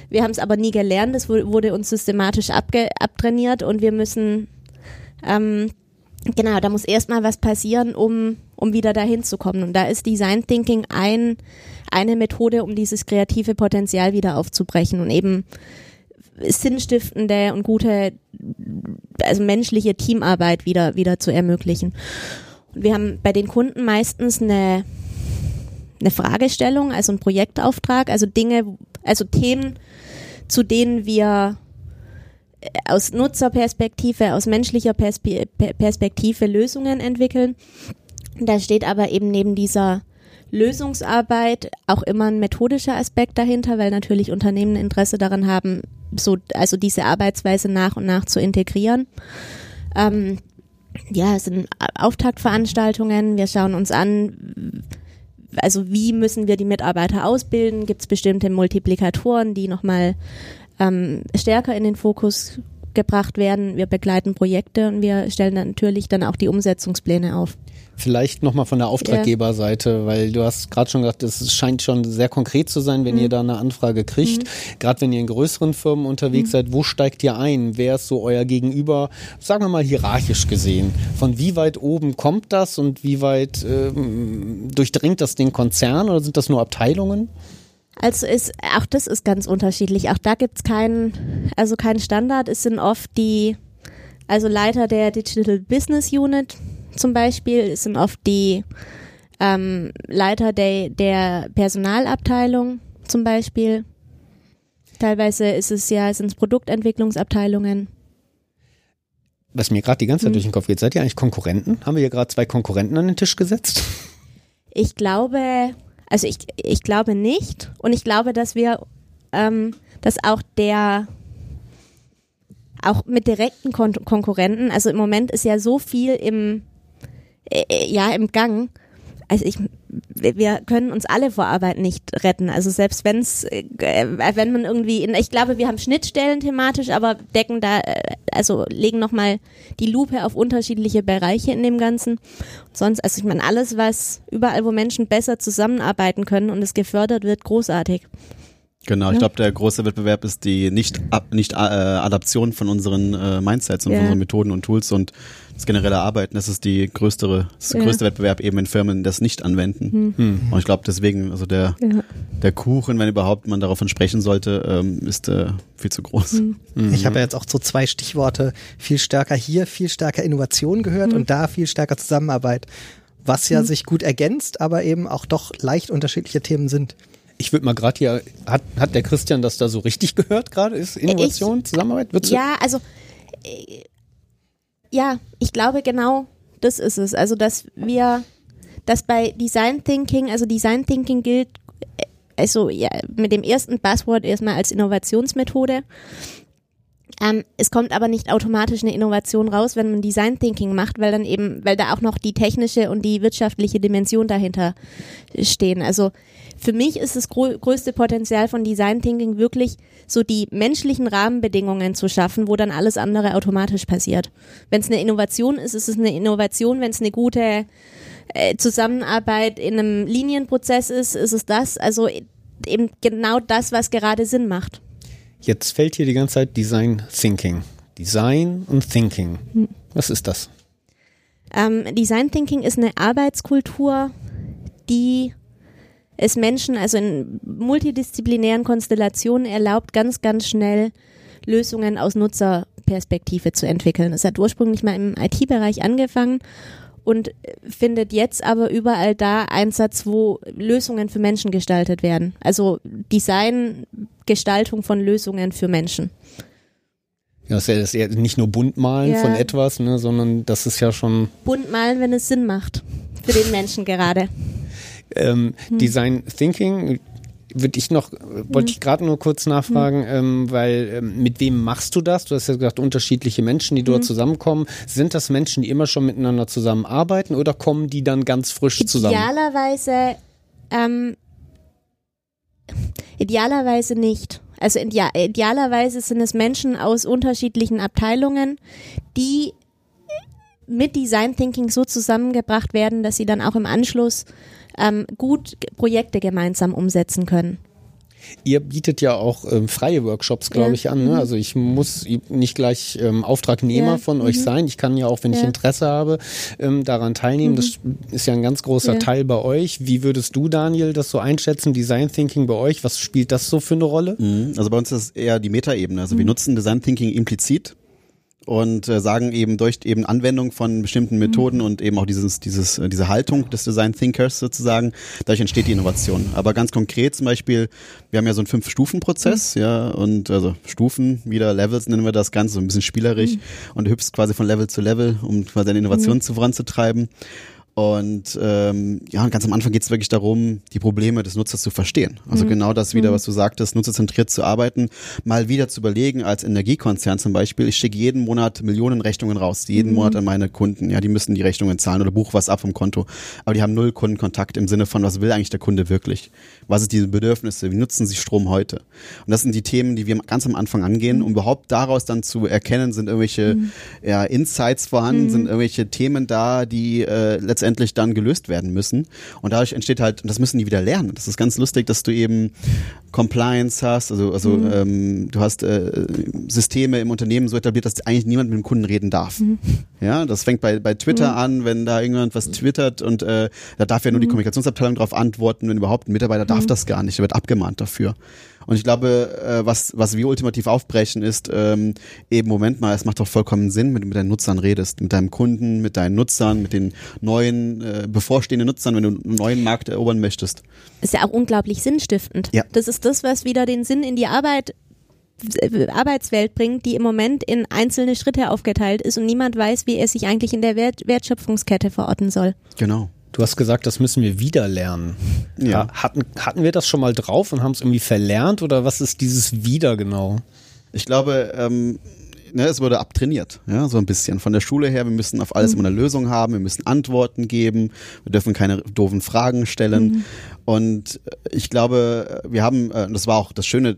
Wir haben es aber nie gelernt. Wu- wurde uns systematisch abge abtrainiert und wir müssen ähm, Genau, da muss erstmal was passieren, um, um wieder dahin zu kommen. Und da ist Design Thinking ein, eine Methode, um dieses kreative Potenzial wieder aufzubrechen und eben sinnstiftende und gute, also menschliche Teamarbeit wieder, wieder zu ermöglichen. Und wir haben bei den Kunden meistens eine, eine Fragestellung, also einen Projektauftrag, also Dinge, also Themen, zu denen wir aus Nutzerperspektive, aus menschlicher Perspe Per- Perspektive Lösungen entwickeln. Da steht aber eben neben dieser Lösungsarbeit auch immer ein methodischer Aspekt dahinter, weil natürlich Unternehmen Interesse daran haben, so, also diese Arbeitsweise nach und nach zu integrieren. Ähm, ja, es sind Auftaktveranstaltungen. Wir schauen uns an, also wie müssen wir die Mitarbeiter ausbilden? Gibt es bestimmte Multiplikatoren, die nochmal ähm, stärker in den Fokus gebracht werden? Wir begleiten Projekte und wir stellen dann natürlich dann auch die Umsetzungspläne auf. Vielleicht nochmal von der Auftraggeberseite, weil du hast gerade schon gesagt, es scheint schon sehr konkret zu sein, wenn Mhm. ihr da eine Anfrage kriegt. Gerade wenn ihr in größeren Firmen Mhm. unterwegs seid, wo steigt ihr ein? Wer ist so euer Gegenüber? Sagen wir mal hierarchisch gesehen. Von wie weit oben kommt das und wie weit ähm, durchdringt das den Konzern oder sind das nur Abteilungen? Also ist, auch das ist ganz unterschiedlich. Auch da gibt's keinen, also keinen Standard. Es sind oft die, also Leiter der Digital Business Unit zum Beispiel, es sind oft die ähm, Leiter der, der Personalabteilung zum Beispiel. Teilweise ist es ja, sind es Produktentwicklungsabteilungen. Was mir gerade die ganze Zeit Mhm. durch den Kopf geht, seid ihr eigentlich Konkurrenten? Haben wir hier gerade zwei Konkurrenten an den Tisch gesetzt? Ich glaube, also ich, ich glaube nicht. Und ich glaube, dass wir, ähm, dass auch der, auch mit direkten Kon Konkurrenten, also im Moment ist ja so viel im, äh, äh, ja, im Gang. Also ich, wir können uns alle vor Arbeit nicht retten. Also selbst wenn's, äh, wenn man irgendwie, in, ich glaube, wir haben Schnittstellen thematisch, aber decken da, äh, also legen nochmal die Lupe auf unterschiedliche Bereiche in dem Ganzen. Und sonst, also ich meine, alles, was überall, wo Menschen besser zusammenarbeiten können und es gefördert wird, großartig. Genau, ich Ja. glaube, der große Wettbewerb ist die nicht, ab, nicht äh, Adaption von unseren äh, Mindsets und Ja. von unseren Methoden und Tools und das generelle Arbeiten. Das ist die größere, das Ja. größte Wettbewerb eben in Firmen, das nicht anwenden. Hm. Und ich glaube, deswegen, also der, Ja. der Kuchen, wenn überhaupt man darauf sprechen sollte, ähm, ist äh, viel zu groß. Hm. Mhm. Ich habe ja jetzt auch so zwei Stichworte, viel stärker hier, viel stärker Innovation gehört Mhm. und da viel stärker Zusammenarbeit, was ja Mhm. sich gut ergänzt, aber eben auch doch leicht unterschiedliche Themen sind. Ich würde mal gerade hier, hat, hat der Christian das da so richtig gehört gerade? Ist Innovation, Zusammenarbeit? Würdest Ja, also äh, ja, ich glaube genau, das ist es. Also dass wir, dass bei Design Thinking, also Design Thinking gilt, äh, also ja, mit dem ersten Buzzword erstmal als Innovationsmethode. Ähm, es kommt aber nicht automatisch eine Innovation raus, wenn man Design Thinking macht, weil dann eben, weil da auch noch die technische und die wirtschaftliche Dimension dahinter stehen. Also für mich ist das grö größte Potenzial von Design Thinking wirklich so die menschlichen Rahmenbedingungen zu schaffen, wo dann alles andere automatisch passiert. Wenn es eine Innovation ist, ist es eine Innovation. Wenn es eine gute äh, Zusammenarbeit in einem Linienprozess ist, ist es das. Also e- eben genau das, was gerade Sinn macht. Jetzt fällt hier die ganze Zeit Design Thinking. Design und Thinking. Was ist das? Ähm, Design Thinking ist eine Arbeitskultur, die es Menschen, also in multidisziplinären Konstellationen erlaubt, ganz, ganz schnell Lösungen aus Nutzerperspektive zu entwickeln. Es hat ursprünglich mal im IT-Bereich angefangen und findet jetzt aber überall da Einsatz, wo Lösungen für Menschen gestaltet werden. Also Design, Gestaltung von Lösungen für Menschen. Ja, das ist ja nicht nur bunt malen Ja. von etwas, ne, sondern das ist ja schon Bunt malen, wenn es Sinn macht. Für den Menschen gerade. ähm, Hm. Design Thinking. Würde ich noch, wollte ich gerade nur kurz nachfragen, Hm. ähm, weil ähm, mit wem machst du das? Du hast ja gesagt, unterschiedliche Menschen, die Hm. dort zusammenkommen. Sind das Menschen, die immer schon miteinander zusammenarbeiten oder kommen die dann ganz frisch zusammen? Idealerweise, ähm, idealerweise nicht. Also idea idealerweise sind es Menschen aus unterschiedlichen Abteilungen, die mit Design Thinking so zusammengebracht werden, dass sie dann auch im Anschluss ähm, gut Projekte gemeinsam umsetzen können. Ihr bietet ja auch ähm, freie Workshops, glaube Ja. ich, an. Ne? Also ich muss nicht gleich ähm, Auftragnehmer Ja. von euch sein. Ich kann ja auch, wenn ich Ja. Interesse habe, ähm, daran teilnehmen. Das ist ja ein ganz großer Ja. Teil bei euch. Wie würdest du, Daniel, das so einschätzen? Design Thinking bei euch, was spielt das so für eine Rolle? Mhm. Also bei uns ist es eher die Metaebene. Also wir nutzen Design Thinking implizit und äh, sagen eben durch eben Anwendung von bestimmten Methoden und eben auch dieses, dieses, äh, diese Haltung des Design Thinkers sozusagen, dadurch entsteht die Innovation. Aber ganz konkret zum Beispiel, wir haben ja so einen Fünf-Stufen-Prozess, ja, und also Stufen, wieder Levels nennen wir das Ganze, so ein bisschen spielerisch und du hüpfst quasi von Level zu Level, um quasi deine Innovation zu voranzutreiben. Und ähm, ja, und ganz am Anfang geht es wirklich darum, die Probleme des Nutzers zu verstehen. Also genau das wieder, was du sagtest, nutzerzentriert zu arbeiten, mal wieder zu überlegen, als Energiekonzern zum Beispiel, ich schicke jeden Monat Millionen Rechnungen raus, jeden Monat an meine Kunden. Ja, die müssen die Rechnungen zahlen oder buch was ab vom Konto. Aber die haben null Kundenkontakt im Sinne von, was will eigentlich der Kunde wirklich? Was ist diese Bedürfnisse? Wie nutzen sie Strom heute? Und das sind die Themen, die wir ganz am Anfang angehen, um überhaupt daraus dann zu erkennen, sind irgendwelche ja, Insights vorhanden, sind irgendwelche Themen da, die äh, letztendlich dann gelöst werden müssen. Und dadurch entsteht halt, und das müssen die wieder lernen. Das ist ganz lustig, dass du eben Compliance hast, also, also ähm, du hast äh, Systeme im Unternehmen so etabliert, dass eigentlich niemand mit dem Kunden reden darf. Ja, das fängt bei, bei Twitter an, wenn da irgendjemand was twittert und äh, da darf ja nur die Kommunikationsabteilung darauf antworten, wenn überhaupt ein Mitarbeiter darf das gar nicht, er wird abgemahnt dafür. Und ich glaube, äh, was, was wir ultimativ aufbrechen, ist ähm, eben, Moment mal, es macht doch vollkommen Sinn, wenn du mit deinen Nutzern redest, mit deinem Kunden, mit deinen Nutzern, mit den neuen, äh, bevorstehenden Nutzern, wenn du einen neuen Markt erobern möchtest. Ist ja auch unglaublich sinnstiftend. Ja. Das ist das, was wieder den Sinn in die Arbeit Arbeitswelt bringt, die im Moment in einzelne Schritte aufgeteilt ist und niemand weiß, wie er sich eigentlich in der Wert Wertschöpfungskette verorten soll. Genau. Du hast gesagt, das müssen wir wieder lernen. Ja. Ha- Hatten, hatten wir das schon mal drauf und haben es irgendwie verlernt oder was ist dieses wieder genau? Ich glaube, ähm, ne, es wurde abtrainiert, ja, so ein bisschen. Von der Schule her, wir müssen auf alles immer eine Lösung haben, wir müssen Antworten geben, wir dürfen keine doofen Fragen stellen. Und äh, ich glaube, wir haben, äh, das war auch das schöne,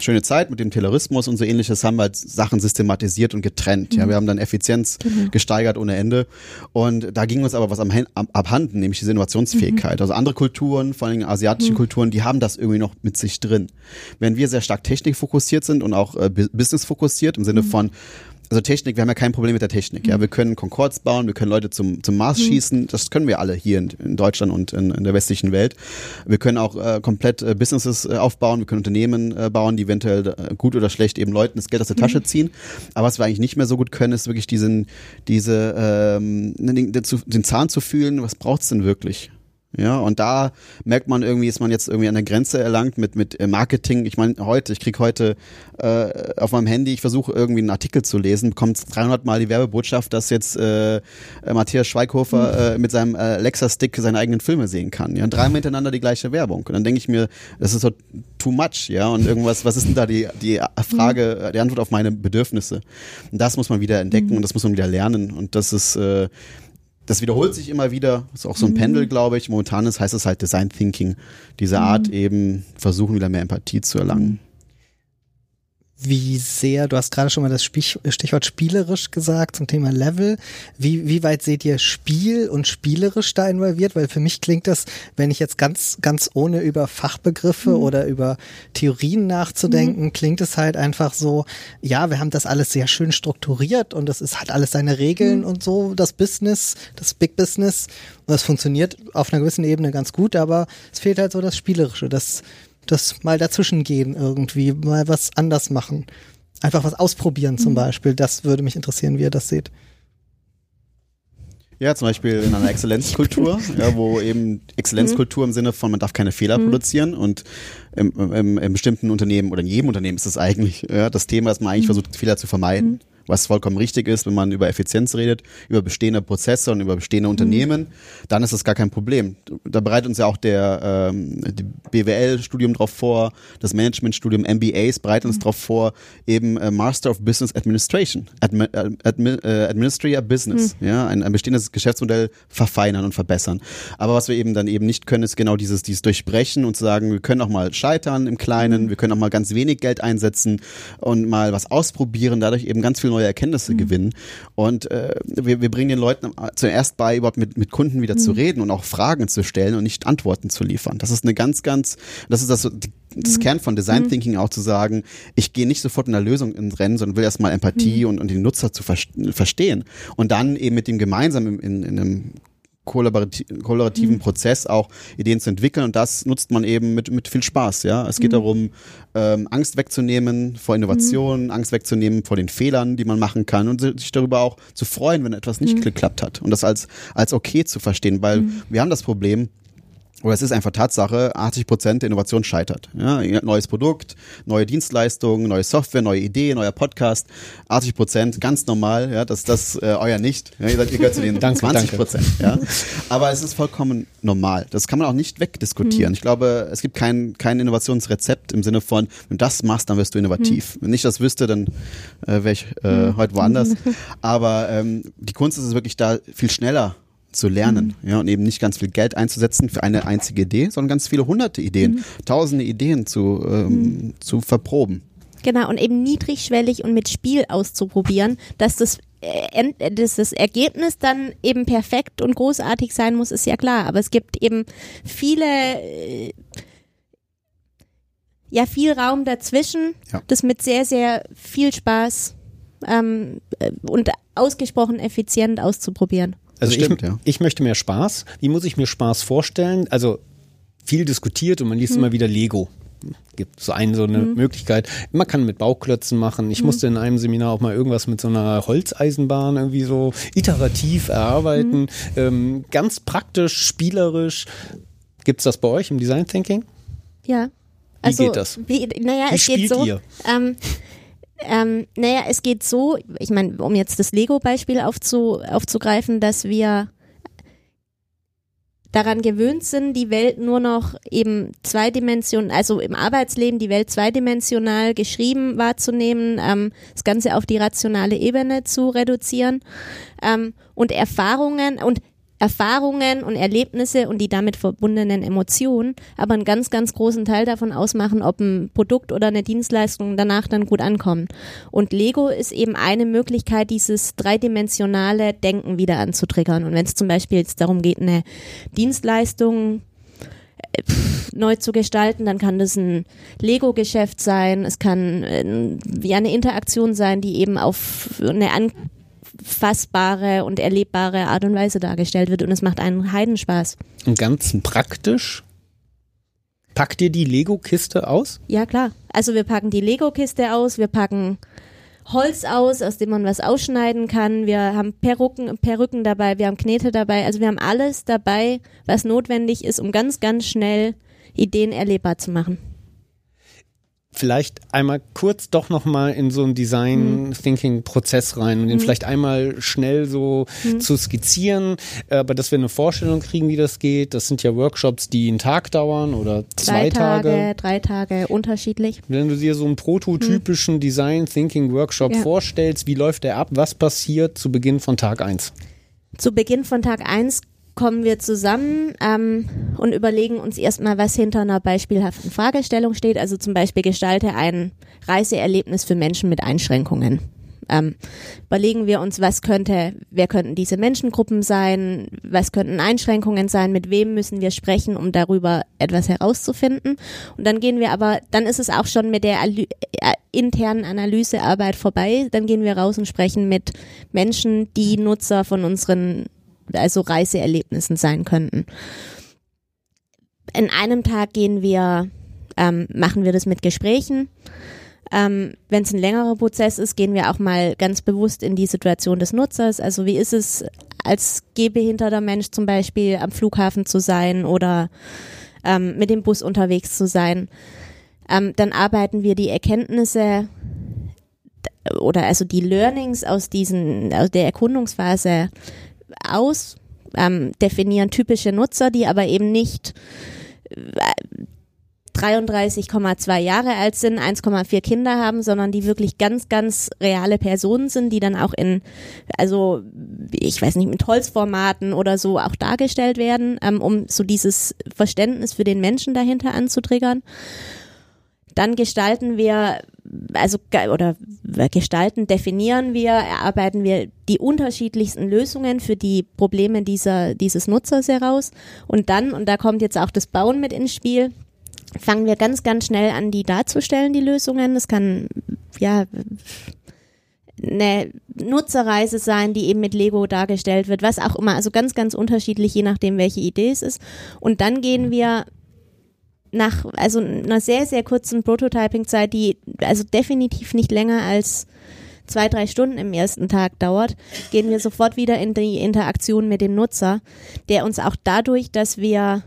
schöne Zeit mit dem Taylorismus und so ähnliches, haben wir halt Sachen systematisiert und getrennt. Ja, wir haben dann Effizienz gesteigert ohne Ende. Und da ging uns aber was am, ab- abhanden, nämlich diese Innovationsfähigkeit. Also andere Kulturen, vor allem asiatische Kulturen, die haben das irgendwie noch mit sich drin. Wenn wir sehr stark technikfokussiert sind und auch äh, bu- businessfokussiert im Sinne von also Technik, wir haben ja kein Problem mit der Technik. Ja, wir können Concords bauen, wir können Leute zum, zum Mars schießen. Das können wir alle hier in, in Deutschland und in, in der westlichen Welt. Wir können auch äh, komplett äh, Businesses äh, aufbauen, wir können Unternehmen äh, bauen, die eventuell äh, gut oder schlecht eben Leuten das Geld aus der Tasche ziehen. Aber was wir eigentlich nicht mehr so gut können, ist wirklich diesen, diese, ähm, den, den, den Zahn zu fühlen, was braucht's denn wirklich? Ja, und da merkt man irgendwie, ist man jetzt irgendwie an der Grenze erlangt mit, mit äh, Marketing. Ich meine, heute, ich krieg heute äh, auf meinem Handy, ich versuche irgendwie einen Artikel zu lesen, bekommt 300 Mal die Werbebotschaft, dass jetzt äh, äh, Matthias Schweighofer äh, mit seinem äh, Alexa-Stick seine eigenen Filme sehen kann. Ja, und dreimal hintereinander die gleiche Werbung. Und dann denke ich mir, das ist so too much, ja. Und irgendwas, was ist denn da die, die Frage, die Antwort auf meine Bedürfnisse? Und das muss man wieder entdecken und das muss man wieder lernen. Und das ist äh, das wiederholt sich immer wieder. ist auch so ein Pendel, glaube ich. Momentan ist, heißt es halt Design Thinking. Diese Art eben versuchen, wieder mehr Empathie zu erlangen. Wie sehr, du hast gerade schon mal das Stichwort spielerisch gesagt zum Thema Level. Wie, wie weit seht ihr Spiel und spielerisch da involviert? Weil für mich klingt das, wenn ich jetzt ganz, ganz ohne über Fachbegriffe oder über Theorien nachzudenken, klingt es halt einfach so, ja, wir haben das alles sehr schön strukturiert und das ist, hat alles seine Regeln und so, das Business, das Big Business. Und das funktioniert auf einer gewissen Ebene ganz gut, aber es fehlt halt so das Spielerische, das, das mal dazwischen gehen irgendwie, mal was anders machen. Einfach was ausprobieren zum Beispiel. Das würde mich interessieren, wie ihr das seht. Ja, zum Beispiel in einer Exzellenzkultur, ja, wo eben Exzellenzkultur im Sinne von, man darf keine Fehler produzieren und im, im, im bestimmten Unternehmen oder in jedem Unternehmen ist es eigentlich ja, das Thema, dass man eigentlich versucht, Fehler zu vermeiden. Was vollkommen richtig ist, wenn man über Effizienz redet, über bestehende Prozesse und über bestehende Unternehmen, dann ist das gar kein Problem. Da bereitet uns ja auch der ähm, BWL-Studium drauf vor, das Management-Studium MBAs bereiten uns drauf vor, eben äh, Master of Business Administration, Admi äh, Admi äh, Administrator Business, ja, ein, ein bestehendes Geschäftsmodell verfeinern und verbessern. Aber was wir eben dann eben nicht können, ist genau dieses, dieses Durchbrechen und zu sagen, wir können auch mal scheitern im Kleinen, wir können auch mal ganz wenig Geld einsetzen und mal was ausprobieren, dadurch eben ganz viel neue Erkenntnisse gewinnen. Und äh, wir, wir bringen den Leuten zuerst bei, überhaupt mit, mit Kunden wieder zu reden und auch Fragen zu stellen und nicht Antworten zu liefern. Das ist eine ganz, ganz, das ist das, die, das Kern von Design Thinking auch zu sagen, ich gehe nicht sofort in der Lösung ins Rennen, sondern will erstmal Empathie und, und den Nutzer zu ver verstehen. Und dann eben mit dem gemeinsam in, in, in einem kollaborati kollaborativen Prozess auch Ideen zu entwickeln. Und das nutzt man eben mit, mit viel Spaß. Ja, Es geht darum, ähm, Angst wegzunehmen vor Innovationen, Angst wegzunehmen vor den Fehlern, die man machen kann und sich darüber auch zu freuen, wenn etwas nicht geklappt hat. Und das als, als okay zu verstehen, weil wir haben das Problem, oder es ist einfach Tatsache, 80 Prozent der Innovation scheitert. Ja, neues Produkt, neue Dienstleistungen, neue Software, neue Idee, neuer Podcast. 80 Prozent, ganz normal. Ja, das das äh, euer nicht. Ja, ihr, seid, ihr gehört zu den Danke, 20 danke. Prozent. Ja. Aber es ist vollkommen normal. Das kann man auch nicht wegdiskutieren. Ich glaube, es gibt kein, kein Innovationsrezept im Sinne von, wenn du das machst, dann wirst du innovativ. Wenn ich das wüsste, dann äh, wäre ich äh, heute woanders. Aber ähm, die Kunst ist es wirklich da viel schneller zu lernen, ja, und eben nicht ganz viel Geld einzusetzen für eine einzige Idee, sondern ganz viele hunderte Ideen, tausende Ideen zu, ähm, zu verproben. Genau, und eben niedrigschwellig und mit Spiel auszuprobieren, dass das, äh, äh, dass das Ergebnis dann eben perfekt und großartig sein muss, ist ja klar. Aber es gibt eben viele, äh, ja, viel Raum dazwischen, Ja. das mit sehr, sehr viel Spaß ähm, äh, und ausgesprochen effizient auszuprobieren. Also stimmt, ich, ja. ich möchte mehr Spaß. Wie muss ich mir Spaß vorstellen? Also viel diskutiert und man liest immer wieder Lego. Gibt so eine so eine Möglichkeit. Man kann mit Bauklötzen machen. Ich musste in einem Seminar auch mal irgendwas mit so einer Holzeisenbahn irgendwie so iterativ erarbeiten. Ähm, ganz praktisch, spielerisch. Gibt's das bei euch im Design Thinking? Ja. Also, geht das? Wie, naja, Wie es geht spielt so. ihr? Ähm, ähm, naja, es geht so, ich meine, um jetzt das Lego-Beispiel aufzu, aufzugreifen, dass wir daran gewöhnt sind, die Welt nur noch eben zweidimensional, also im Arbeitsleben die Welt zweidimensional geschrieben wahrzunehmen, ähm, das Ganze auf die rationale Ebene zu reduzieren. Ähm, und Erfahrungen und Erfahrungen und Erlebnisse und die damit verbundenen Emotionen, aber einen ganz, ganz großen Teil davon ausmachen, ob ein Produkt oder eine Dienstleistung danach dann gut ankommen. Und Lego ist eben eine Möglichkeit, dieses dreidimensionale Denken wieder anzutriggern. Und wenn es zum Beispiel jetzt darum geht, eine Dienstleistung äh, neu zu gestalten, dann kann das ein Lego-Geschäft sein, es kann äh, wie eine Interaktion sein, die eben auf eine anfassbare und erlebbare Art und Weise dargestellt wird und es macht einen Heidenspaß. Und ganz praktisch. Packt ihr die Lego-Kiste aus? Ja, klar. Also wir packen die Lego-Kiste aus, wir packen Holz aus, aus dem man was ausschneiden kann. Wir haben Perücken, Perücken dabei, wir haben Knete dabei. Also wir haben alles dabei, was notwendig ist, um ganz, ganz schnell Ideen erlebbar zu machen. Vielleicht einmal kurz doch nochmal in so einen Design-Thinking-Prozess rein und den vielleicht einmal schnell so zu skizzieren, aber dass wir eine Vorstellung kriegen, wie das geht. Das sind ja Workshops, die einen Tag dauern oder zwei, Zwei Tage, drei Tage, unterschiedlich. Wenn du dir so einen prototypischen Design-Thinking-Workshop Ja. vorstellst, wie läuft der ab? Was passiert zu Beginn von Tag eins? Zu Beginn von Tag eins kommen wir zusammen ähm, und überlegen uns erstmal, was hinter einer beispielhaften Fragestellung steht. Also zum Beispiel gestalte ein Reiseerlebnis für Menschen mit Einschränkungen. Ähm, überlegen wir uns, was könnte, wer könnten diese Menschengruppen sein, was könnten Einschränkungen sein, mit wem müssen wir sprechen, um darüber etwas herauszufinden. Und dann gehen wir aber, dann ist es auch schon mit der Aly äh, internen Analysearbeit vorbei. Dann gehen wir raus und sprechen mit Menschen, die Nutzer von unseren also Reiseerlebnissen sein könnten. In einem Tag gehen wir, ähm, machen wir das mit Gesprächen. Ähm, Wenn es ein längerer Prozess ist, gehen wir auch mal ganz bewusst in die Situation des Nutzers. Also wie ist es als gehbehinderter Mensch zum Beispiel am Flughafen zu sein oder ähm, mit dem Bus unterwegs zu sein. Ähm, dann arbeiten wir die Erkenntnisse oder also die Learnings aus diesen, aus der Erkundungsphase aus, ähm, definieren typische Nutzer, die aber eben nicht äh, 33,2 Jahre alt sind, 1,4 Kinder haben, sondern die wirklich ganz, ganz reale Personen sind, die dann auch in, also ich weiß nicht, mit Holzformaten oder so auch dargestellt werden, ähm, um so dieses Verständnis für den Menschen dahinter anzutriggern. Dann gestalten wir, also oder gestalten, definieren wir, erarbeiten wir die unterschiedlichsten Lösungen für die Probleme dieser, dieses Nutzers heraus. Und dann, und da kommt jetzt auch das Bauen mit ins Spiel, fangen wir ganz, ganz schnell an, die darzustellen, die Lösungen. Das kann, ja, eine Nutzerreise sein, die eben mit Lego dargestellt wird, was auch immer. Also ganz, ganz unterschiedlich, je nachdem, welche Idee es ist. Und dann gehen wir nach also einer sehr, sehr kurzen Prototyping-Zeit, die also definitiv nicht länger als zwei, drei Stunden im ersten Tag dauert, gehen wir sofort wieder in die Interaktion mit dem Nutzer, der uns auch dadurch, dass wir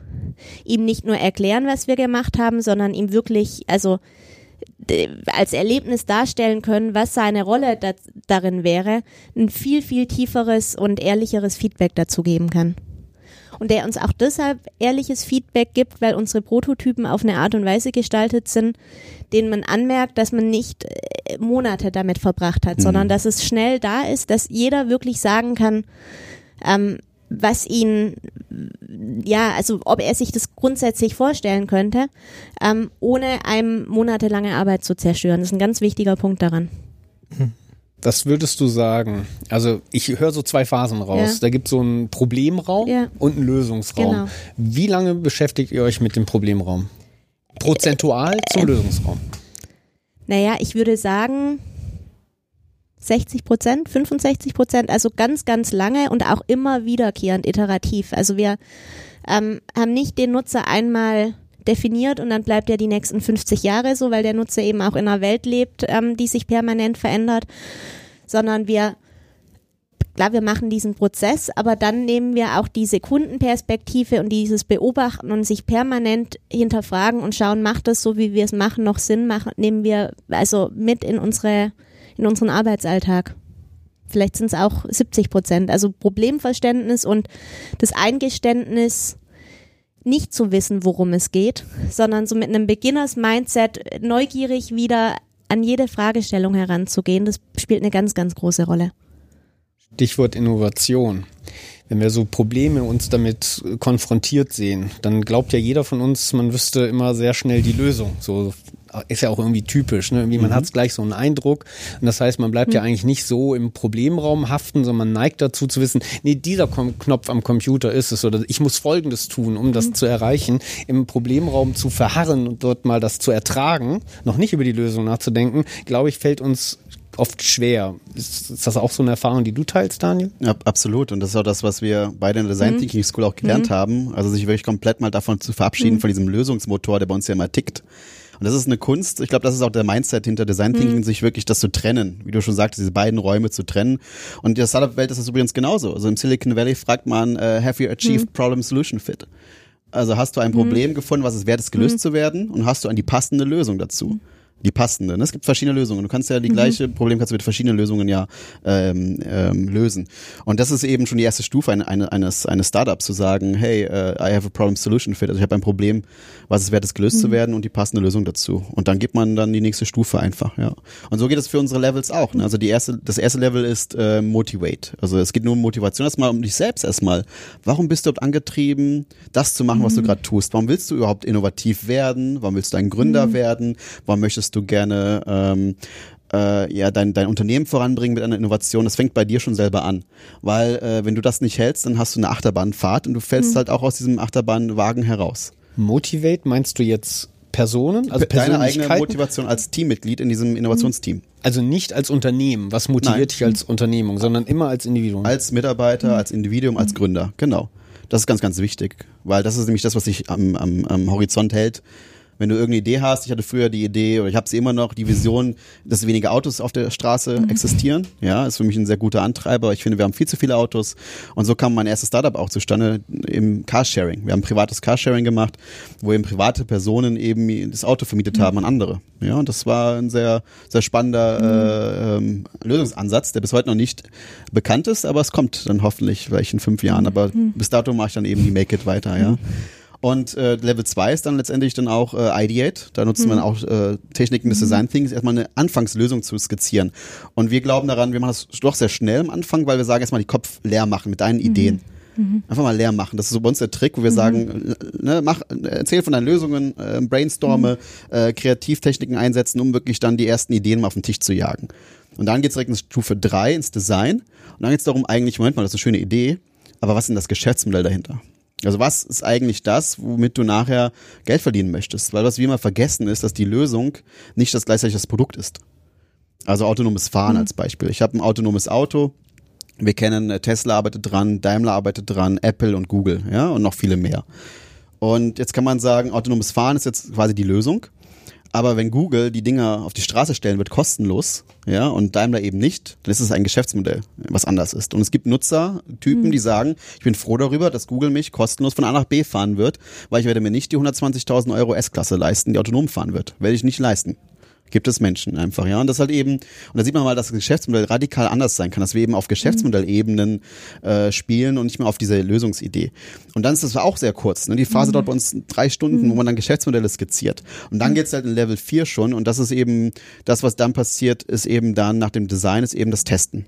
ihm nicht nur erklären, was wir gemacht haben, sondern ihm wirklich, also als Erlebnis darstellen können, was seine Rolle da, darin wäre, ein viel, viel tieferes und ehrlicheres Feedback dazu geben kann und der uns auch deshalb ehrliches Feedback gibt, weil unsere Prototypen auf eine Art und Weise gestaltet sind, denen man anmerkt, dass man nicht äh, Monate damit verbracht hat, sondern dass es schnell da ist, dass jeder wirklich sagen kann, ähm, was ihn, ja, also ob er sich das grundsätzlich vorstellen könnte, ähm, ohne einem monatelange Arbeit zu zerstören. Das ist ein ganz wichtiger Punkt daran. Was würdest du sagen? Also ich höre so zwei Phasen raus. Ja. Da gibt es so einen Problemraum Ja. und einen Lösungsraum. Genau. Wie lange beschäftigt ihr euch mit dem Problemraum? Prozentual zum Lösungsraum. Naja, ich würde sagen 60 Prozent, 65 Prozent, also ganz, ganz lange und auch immer wiederkehrend iterativ. Also wir ähm, haben nicht den Nutzer einmal definiert und dann bleibt er die nächsten 50 Jahre so, weil der Nutzer eben auch in einer Welt lebt, ähm, die sich permanent verändert, sondern wir Klar, wir machen diesen Prozess, aber dann nehmen wir auch diese Kundenperspektive und dieses Beobachten und sich permanent hinterfragen und schauen, macht das so, wie wir es machen, noch Sinn, machen, nehmen wir also mit in unsere, in unseren Arbeitsalltag. Vielleicht sind es auch 70 Prozent. Also Problemverständnis und das Eingeständnis, nicht zu wissen, worum es geht, sondern so mit einem Beginners-Mindset neugierig wieder an jede Fragestellung heranzugehen, das spielt eine ganz, ganz große Rolle. Stichwort Innovation. Wenn wir so Probleme uns damit konfrontiert sehen, dann glaubt ja jeder von uns, man wüsste immer sehr schnell die Lösung. So ist ja auch irgendwie typisch. Ne? Irgendwie man hat gleich so einen Eindruck. Und das heißt, man bleibt ja eigentlich nicht so im Problemraum haften, sondern man neigt dazu zu wissen, nee, dieser Kom Knopf am Computer ist es oder ich muss Folgendes tun, um das zu erreichen. Im Problemraum zu verharren und dort mal das zu ertragen, noch nicht über die Lösung nachzudenken, glaube ich, fällt uns oft schwer. Ist, ist das auch so eine Erfahrung, die du teilst, Daniel? Ja, absolut. Und das ist auch das, was wir beide in der Design Thinking School auch gelernt haben. Also sich wirklich komplett mal davon zu verabschieden, von diesem Lösungsmotor, der bei uns ja immer tickt. Und das ist eine Kunst. Ich glaube, das ist auch der Mindset hinter Design Thinking, sich wirklich das zu trennen. Wie du schon sagst, diese beiden Räume zu trennen. Und in der Startup-Welt ist das übrigens genauso. Also im Silicon Valley fragt man, äh, have you achieved problem solution fit? Also hast du ein Problem gefunden, was es wert ist, gelöst zu werden? Und hast du eine passende Lösung dazu? Die passende. Ne? Es gibt verschiedene Lösungen. Du kannst ja die gleiche Problem kannst du mit verschiedenen Lösungen ja ähm, ähm, lösen. Und das ist eben schon die erste Stufe eine, eine, eines, eines Startups zu sagen, hey, äh, I have a problem solution fit. Also ich habe ein Problem, was es wert ist, gelöst zu werden und die passende Lösung dazu. Und dann gibt man dann die nächste Stufe einfach, ja. Und so geht es für unsere Levels auch. Ne? Also die erste, das erste Level ist äh, Motivate. Also es geht nur um Motivation erstmal um dich selbst erstmal. Warum bist du überhaupt angetrieben, das zu machen, was du gerade tust? Warum willst du überhaupt innovativ werden? Warum willst du ein Gründer werden? Warum möchtest du gerne ähm, äh, ja, dein, dein Unternehmen voranbringen mit einer Innovation, das fängt bei dir schon selber an. Weil äh, wenn du das nicht hältst, dann hast du eine Achterbahnfahrt und du fällst halt auch aus diesem Achterbahnwagen heraus. Motivate meinst du jetzt Personen, also Deine eigene? Motivation als Teammitglied in diesem Innovationsteam. Also nicht als Unternehmen. Was motiviert Nein. dich als Unternehmung, sondern immer als Individuum. Als Mitarbeiter, als Individuum, als Gründer. Genau. Das ist ganz, ganz wichtig, weil das ist nämlich das, was sich am, am, am Horizont hält. Wenn du irgendeine Idee hast, ich hatte früher die Idee oder ich habe sie immer noch, die Vision, dass weniger Autos auf der Straße existieren. Ja, ist für mich ein sehr guter Antreiber. Ich finde, wir haben viel zu viele Autos und so kam mein erstes Startup auch zustande im Carsharing. Wir haben privates Carsharing gemacht, wo eben private Personen eben das Auto vermietet haben an andere. Ja, und das war ein sehr, sehr spannender äh, ähm, Lösungsansatz, der bis heute noch nicht bekannt ist, aber es kommt dann hoffentlich vielleicht in fünf Jahren. Aber bis dato mache ich dann eben die Make It weiter, ja. Und äh, Level 2 ist dann letztendlich dann auch äh, Ideate. Da nutzt man auch äh, Techniken des Design Thinkings, erstmal eine Anfangslösung zu skizzieren. Und wir glauben daran, wir machen das doch sehr schnell am Anfang, weil wir sagen, erstmal die Kopf leer machen mit deinen Ideen. Einfach mal leer machen. Das ist so bei uns der Trick, wo wir sagen, ne, mach, erzähl von deinen Lösungen, äh, brainstorme, äh, Kreativtechniken einsetzen, um wirklich dann die ersten Ideen mal auf den Tisch zu jagen. Und dann geht's direkt in Stufe 3, ins Design. Und dann geht's darum, eigentlich, Moment mal, das ist eine schöne Idee, aber was ist denn das Geschäftsmodell dahinter? Also was ist eigentlich das, womit du nachher Geld verdienen möchtest? Weil was wir immer vergessen ist, dass die Lösung nicht das gleichzeitig das Produkt ist. Also autonomes Fahren als Beispiel. Ich habe ein autonomes Auto. Wir kennen äh, Tesla arbeitet dran, Daimler arbeitet dran, Apple und Google, ja, und noch viele mehr. Und jetzt kann man sagen, autonomes Fahren ist jetzt quasi die Lösung. Aber wenn Google die Dinger auf die Straße stellen wird, kostenlos, ja, und Daimler eben nicht, dann ist es ein Geschäftsmodell, was anders ist. Und es gibt Nutzertypen, die sagen, ich bin froh darüber, dass Google mich kostenlos von A nach B fahren wird, weil ich werde mir nicht die 120.000 Euro S-Klasse leisten, die autonom fahren wird. Werde ich nicht leisten. Gibt es Menschen einfach, ja. Und das halt eben, und da sieht man mal, dass das Geschäftsmodell radikal anders sein kann, dass wir eben auf Geschäftsmodellebenen äh, spielen und nicht mehr auf diese Lösungsidee. Und dann ist das auch sehr kurz. Ne? Die Phase dauert bei uns drei Stunden, wo man dann Geschäftsmodelle skizziert. Und dann geht's halt in Level 4 schon. Und das ist eben, das, was dann passiert, ist eben dann nach dem Design, ist eben das Testen.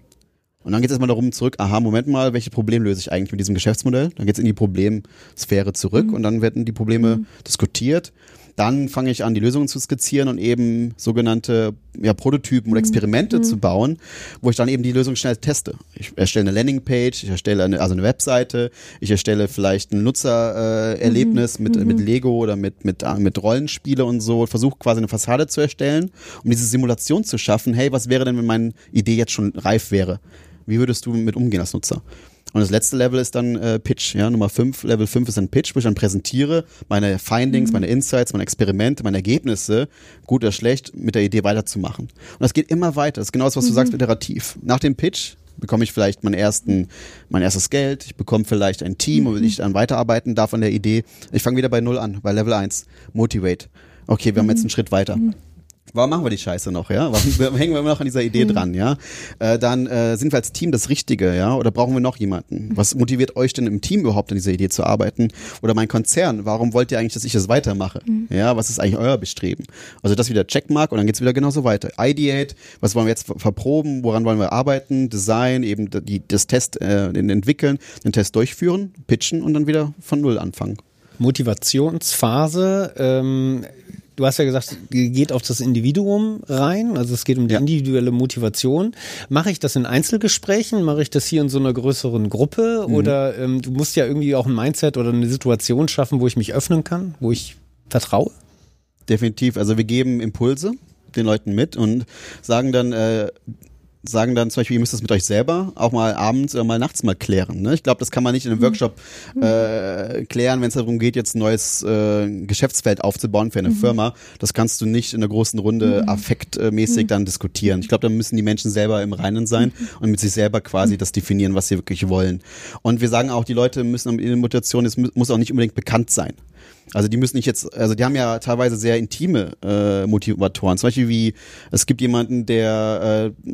Und dann geht es erstmal darum zurück, aha, Moment mal, welche Probleme löse ich eigentlich mit diesem Geschäftsmodell? Dann geht es in die Problemsphäre zurück und dann werden die Probleme diskutiert. Dann fange ich an, die Lösungen zu skizzieren und eben sogenannte ja, Prototypen oder Experimente zu bauen, wo ich dann eben die Lösung schnell teste. Ich erstelle eine Landingpage, ich erstelle eine, also eine Webseite, ich erstelle vielleicht ein Nutzererlebnis äh, Erlebnis mit, mit Lego oder mit, mit, äh, mit Rollenspiele und so, versuche quasi eine Fassade zu erstellen, um diese Simulation zu schaffen, hey, was wäre denn, wenn meine Idee jetzt schon reif wäre? Wie würdest du mit umgehen als Nutzer? Und das letzte Level ist dann äh, Pitch, ja, Nummer 5. Level 5 ist ein Pitch, wo ich dann präsentiere meine Findings, meine Insights, meine Experimente, meine Ergebnisse, gut oder schlecht, mit der Idee weiterzumachen. Und das geht immer weiter. Das ist genau das, was du sagst, iterativ. Nach dem Pitch bekomme ich vielleicht meinen ersten, mein erstes Geld, ich bekomme vielleicht ein Team, wo ich dann weiterarbeiten darf an der Idee. Ich fange wieder bei Null an, bei Level 1. Motivate. Okay, wir haben jetzt einen Schritt weiter. Warum machen wir die Scheiße noch, ja? Warum hängen wir immer noch an dieser Idee dran, ja? Äh, dann äh, sind wir als Team das Richtige, ja? Oder brauchen wir noch jemanden? Was motiviert euch denn im Team überhaupt an dieser Idee zu arbeiten? Oder mein Konzern, warum wollt ihr eigentlich, dass ich das weitermache? Ja, was ist eigentlich euer Bestreben? Also das wieder Checkmark und dann geht's wieder genauso weiter. Ideate, was wollen wir jetzt ver- verproben, woran wollen wir arbeiten, Design, eben die, das Test äh, den entwickeln, den Test durchführen, pitchen und dann wieder von Null anfangen. Motivationsphase, ähm, du hast ja gesagt, geht auf das Individuum rein, also es geht um die Ja. individuelle Motivation. Mache ich das in Einzelgesprächen? Mache ich das hier in so einer größeren Gruppe? Mhm. Oder ähm, du musst ja irgendwie auch ein Mindset oder eine Situation schaffen, wo ich mich öffnen kann, wo ich vertraue? Definitiv. Also wir geben Impulse den Leuten mit und sagen dann, äh, sagen dann zum Beispiel, ihr müsst das mit euch selber auch mal abends oder mal nachts mal klären. Ne? Ich glaube, das kann man nicht in einem Workshop äh, klären, wenn es darum geht, jetzt ein neues äh, Geschäftsfeld aufzubauen für eine Firma. Das kannst du nicht in einer großen Runde affektmäßig dann diskutieren. Ich glaube, da müssen die Menschen selber im Reinen sein und mit sich selber quasi das definieren, was sie wirklich wollen. Und wir sagen auch, die Leute müssen in der Motivation, es mu- muss auch nicht unbedingt bekannt sein. Also die müssen nicht jetzt, also die haben ja teilweise sehr intime äh, Motivatoren. Zum Beispiel wie es gibt jemanden, der äh,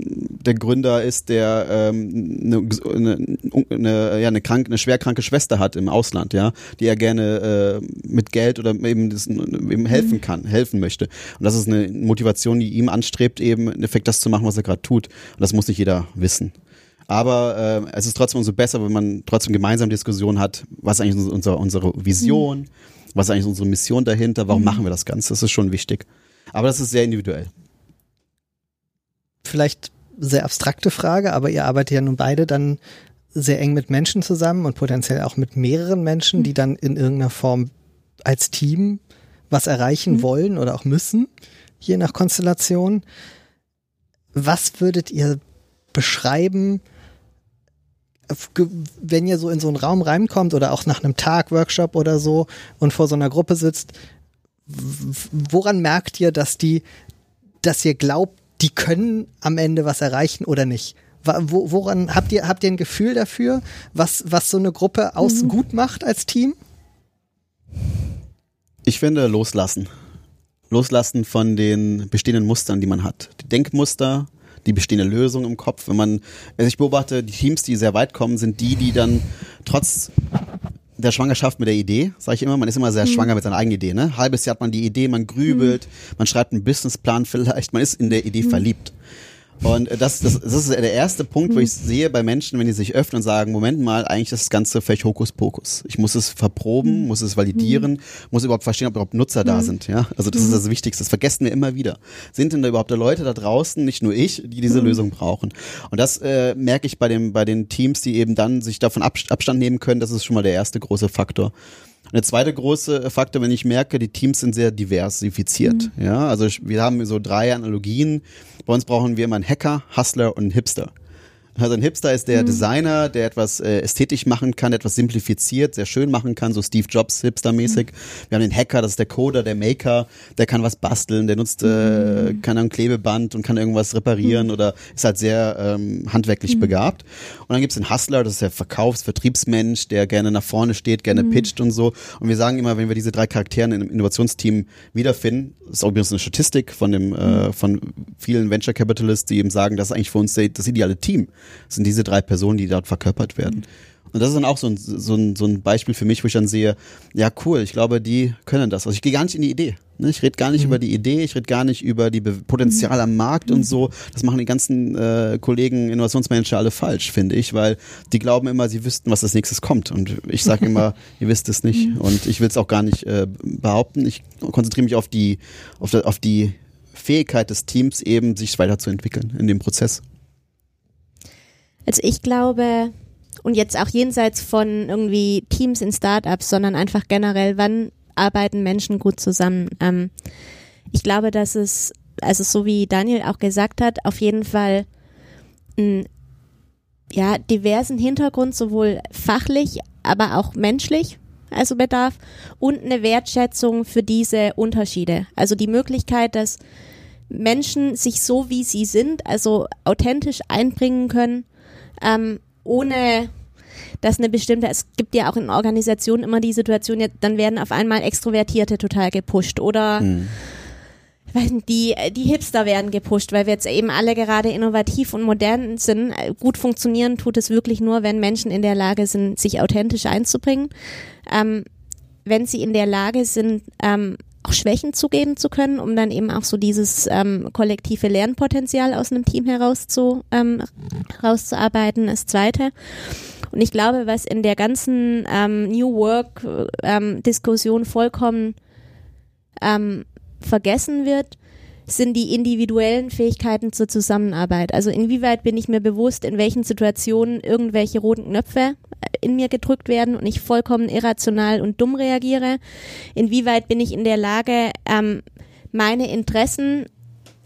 der Gründer ist, der ähm, eine, eine, eine, ja, eine krank, eine schwerkranke Schwester hat im Ausland, ja, die er gerne äh, mit Geld oder eben, das, eben helfen kann, helfen möchte. Und das ist eine Motivation, die ihm anstrebt, eben im Endeffekt das zu machen, was er gerade tut. Und das muss nicht jeder wissen. Aber äh, es ist trotzdem umso besser, wenn man trotzdem gemeinsam Diskussion hat, was eigentlich unser, unsere Vision, was ist eigentlich unsere Mission dahinter, warum machen wir das Ganze? Das ist schon wichtig. Aber das ist sehr individuell. Vielleicht sehr abstrakte Frage, aber ihr arbeitet ja nun beide dann sehr eng mit Menschen zusammen und potenziell auch mit mehreren Menschen, die dann in irgendeiner Form als Team was erreichen wollen oder auch müssen, je nach Konstellation. Was würdet ihr beschreiben, wenn ihr so in so einen Raum reinkommt oder auch nach einem Tag, Workshop oder so und vor so einer Gruppe sitzt, woran merkt ihr, dass die, dass ihr glaubt, die können am Ende was erreichen oder nicht? Woran habt ihr, habt ihr ein Gefühl dafür, was, was so eine Gruppe aus gut macht als Team? Ich finde loslassen. Loslassen von den bestehenden Mustern, die man hat. Die Denkmuster, die bestehende Lösung im Kopf. Wenn man, also ich beobachte, die Teams, die sehr weit kommen, sind die, die dann trotz der Schwangerschaft mit der Idee, sage ich immer, man ist immer sehr schwanger mit seiner eigenen Idee. Ne? Halbes Jahr hat man die Idee, man grübelt, man schreibt einen Businessplan vielleicht, man ist in der Idee verliebt. Und das, das, das ist der erste Punkt, wo ich sehe bei Menschen, wenn die sich öffnen und sagen, Moment mal, eigentlich ist das Ganze vielleicht Hokuspokus. Ich muss es verproben, muss es validieren, muss überhaupt verstehen, ob überhaupt Nutzer da sind. Ja, Also das ist das Wichtigste. Das vergessen wir immer wieder. Sind denn da überhaupt da Leute da draußen, nicht nur ich, die diese Lösung brauchen? Und das äh, merke ich bei, dem, bei den Teams, die eben dann sich davon Abst- Abstand nehmen können. Das ist schon mal der erste große Faktor. Und der zweite große Faktor, wenn ich merke, die Teams sind sehr diversifiziert. Ja, also ich- wir haben so drei Analogien. Bei uns brauchen wir immer einen Hacker, Hustler und einen Hipster. Also ein Hipster ist der Designer, der etwas äh, ästhetisch machen kann, etwas simplifiziert, sehr schön machen kann, so Steve Jobs Hipster-mäßig. Wir haben den Hacker, das ist der Coder, der Maker, der kann was basteln, der nutzt, äh, kann ein Klebeband und kann irgendwas reparieren oder ist halt sehr ähm, handwerklich begabt. Und dann gibt's den Hustler, das ist der Verkaufs-, Vertriebsmensch, der gerne nach vorne steht, gerne pitcht und so. Und wir sagen immer, wenn wir diese drei Charaktere im Innovationsteam wiederfinden, das ist auch übrigens eine Statistik von dem, äh, von vielen Venture Capitalists, die eben sagen, das ist eigentlich für uns das ideale Team. Das sind diese drei Personen, die dort verkörpert werden. Und das ist dann auch so ein, so, ein, so ein Beispiel für mich, wo ich dann sehe, ja cool, ich glaube, die können das. Also ich gehe gar nicht in die Idee. Ne? Ich rede gar nicht über die Idee, ich rede gar nicht über die Be Potenzial am Markt und so. Das machen die ganzen äh, Kollegen, Innovationsmanager alle falsch, finde ich, weil die glauben immer, sie wüssten, was als nächstes kommt. Und ich sage immer, ihr wisst es nicht. Und ich will es auch gar nicht äh, behaupten. Ich konzentriere mich auf die, auf, der, auf die Fähigkeit des Teams eben, sich weiterzuentwickeln in dem Prozess. Also ich glaube, und jetzt auch jenseits von irgendwie Teams in Startups, sondern einfach generell, wann arbeiten Menschen gut zusammen? Ähm, ich glaube, dass es, also so wie Daniel auch gesagt hat, auf jeden Fall einen ja, diversen Hintergrund, sowohl fachlich, aber auch menschlich, also bedarf, und eine Wertschätzung für diese Unterschiede. Also die Möglichkeit, dass Menschen sich so wie sie sind, also authentisch einbringen können, ähm, ohne dass eine bestimmte, es gibt ja auch in Organisationen immer die Situation, dann werden auf einmal Extrovertierte total gepusht oder nicht, die, die Hipster werden gepusht, weil wir jetzt eben alle gerade innovativ und modern sind. Gut funktionieren tut es wirklich nur, wenn Menschen in der Lage sind, sich authentisch einzubringen. Ähm, wenn sie in der Lage sind, ähm, auch Schwächen zugeben zu können, um dann eben auch so dieses ähm, kollektive Lernpotenzial aus einem Team heraus zu, ähm, rauszuarbeiten, das zweite. Und ich glaube, was in der ganzen ähm, New Work ähm, vollkommen ähm, vergessen wird, sind die individuellen Fähigkeiten zur Zusammenarbeit. Also inwieweit bin ich mir bewusst, in welchen Situationen irgendwelche roten Knöpfe äh, in mir gedrückt werden und ich vollkommen irrational und dumm reagiere. Inwieweit bin ich in der Lage, ähm, meine Interessen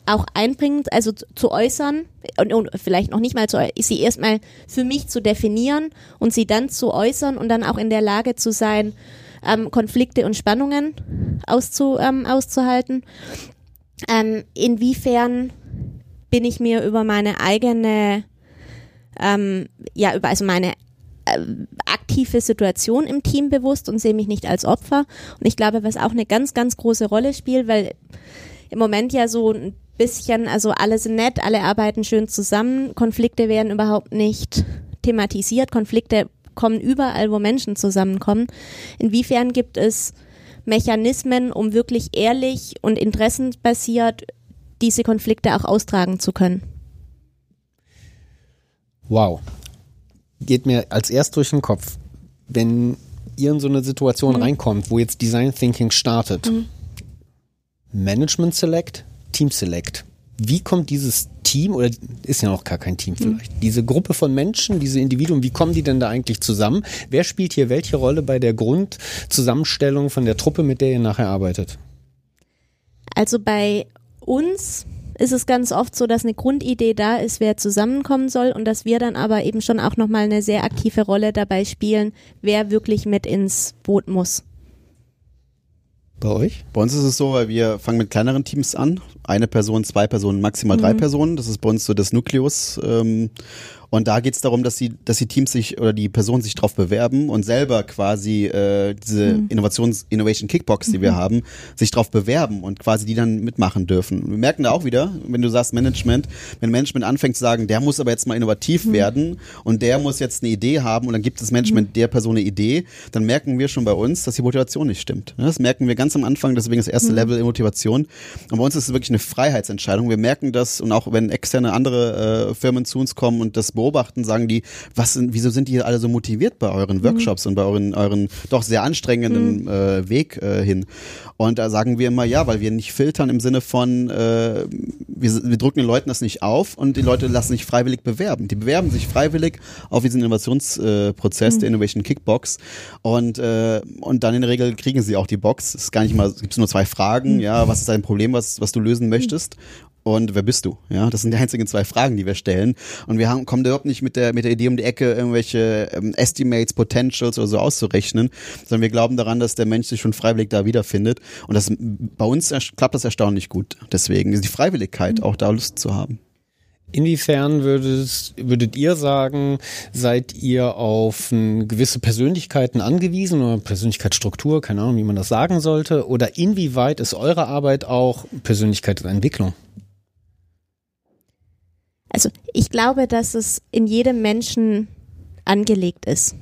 auch einbringen, also zu, äußern und, und vielleicht noch nicht mal zu, sie erstmal für mich zu definieren und sie dann zu äußern und dann auch in der Lage zu sein, ähm, Konflikte und Spannungen auszu, ähm, auszuhalten. Ähm, inwiefern bin ich mir über meine eigene, ähm, ja, über also meine ähm, aktive Situation im Team bewusst und sehe mich nicht als Opfer. Und ich glaube, was auch eine ganz, ganz große Rolle spielt, weil im Moment ja so ein bisschen, also alle sind nett, alle arbeiten schön zusammen, Konflikte werden überhaupt nicht thematisiert, Konflikte kommen überall, wo Menschen zusammenkommen. Inwiefern gibt es Mechanismen, um wirklich ehrlich und interessenbasiert diese Konflikte auch austragen zu können? Wow. Geht mir als erst durch den Kopf, wenn ihr in so eine Situation reinkommt, wo jetzt Design Thinking startet. Management Select, Team Select. Wie kommt dieses Team, oder ist ja noch gar kein Team vielleicht, diese Gruppe von Menschen, diese Individuen, wie kommen die denn da eigentlich zusammen? Wer spielt hier welche Rolle bei der Grundzusammenstellung von der Truppe, mit der ihr nachher arbeitet? Also bei uns ist es ganz oft so, dass eine Grundidee da ist, wer zusammenkommen soll und dass wir dann aber eben schon auch nochmal eine sehr aktive Rolle dabei spielen, wer wirklich mit ins Boot muss. Bei euch? Bei uns ist es so, weil wir fangen mit kleineren Teams an. Eine Person, zwei Personen, maximal drei Personen. Das ist bei uns so das Nukleus. Ähm, und da geht es darum, dass die, dass die Teams sich oder die Personen sich drauf bewerben und selber quasi äh, diese Innovations Innovation Kickbox, die wir haben, sich drauf bewerben und quasi die dann mitmachen dürfen. Wir merken da auch wieder, wenn du sagst Management, wenn Management anfängt zu sagen, der muss aber jetzt mal innovativ werden und der muss jetzt eine Idee haben und dann gibt das Management der Person eine Idee, dann merken wir schon bei uns, dass die Motivation nicht stimmt. Das merken wir ganz am Anfang, deswegen das erste Level der Motivation. Und bei uns ist es wirklich eine Freiheitsentscheidung. Wir merken das und auch wenn externe andere äh, Firmen zu uns kommen und das beobachten, sagen die, was sind, wieso sind die alle so motiviert bei euren Workshops und bei euren, euren doch sehr anstrengenden äh, Weg äh, hin? Und da sagen wir immer, ja, weil wir nicht filtern im Sinne von, äh, wir, wir drücken den Leuten das nicht auf und die Leute lassen sich freiwillig bewerben. Die bewerben sich freiwillig auf diesen Innovationsprozess, äh, Prozess der Innovation Kickbox und, äh, und dann in der Regel kriegen sie auch die Box. Es ist gar nicht mal, es gibt nur zwei Fragen, ja, was ist dein Problem, was, was du lösen möchtest? Und wer bist du? Ja, das sind die einzigen zwei Fragen, die wir stellen. Und wir haben, kommen überhaupt nicht mit der, mit der Idee um die Ecke, irgendwelche ähm, Estimates, Potentials oder so auszurechnen, sondern wir glauben daran, dass der Mensch sich schon freiwillig da wiederfindet. Und das, bei uns klappt das erstaunlich gut. Deswegen ist die Freiwilligkeit, auch da Lust zu haben. Inwiefern würdet, würdet ihr sagen, seid ihr auf n- gewisse Persönlichkeiten angewiesen oder Persönlichkeitsstruktur, keine Ahnung, wie man das sagen sollte, oder inwieweit ist eure Arbeit auch Persönlichkeitsentwicklung? Also ich glaube, dass es in jedem Menschen angelegt ist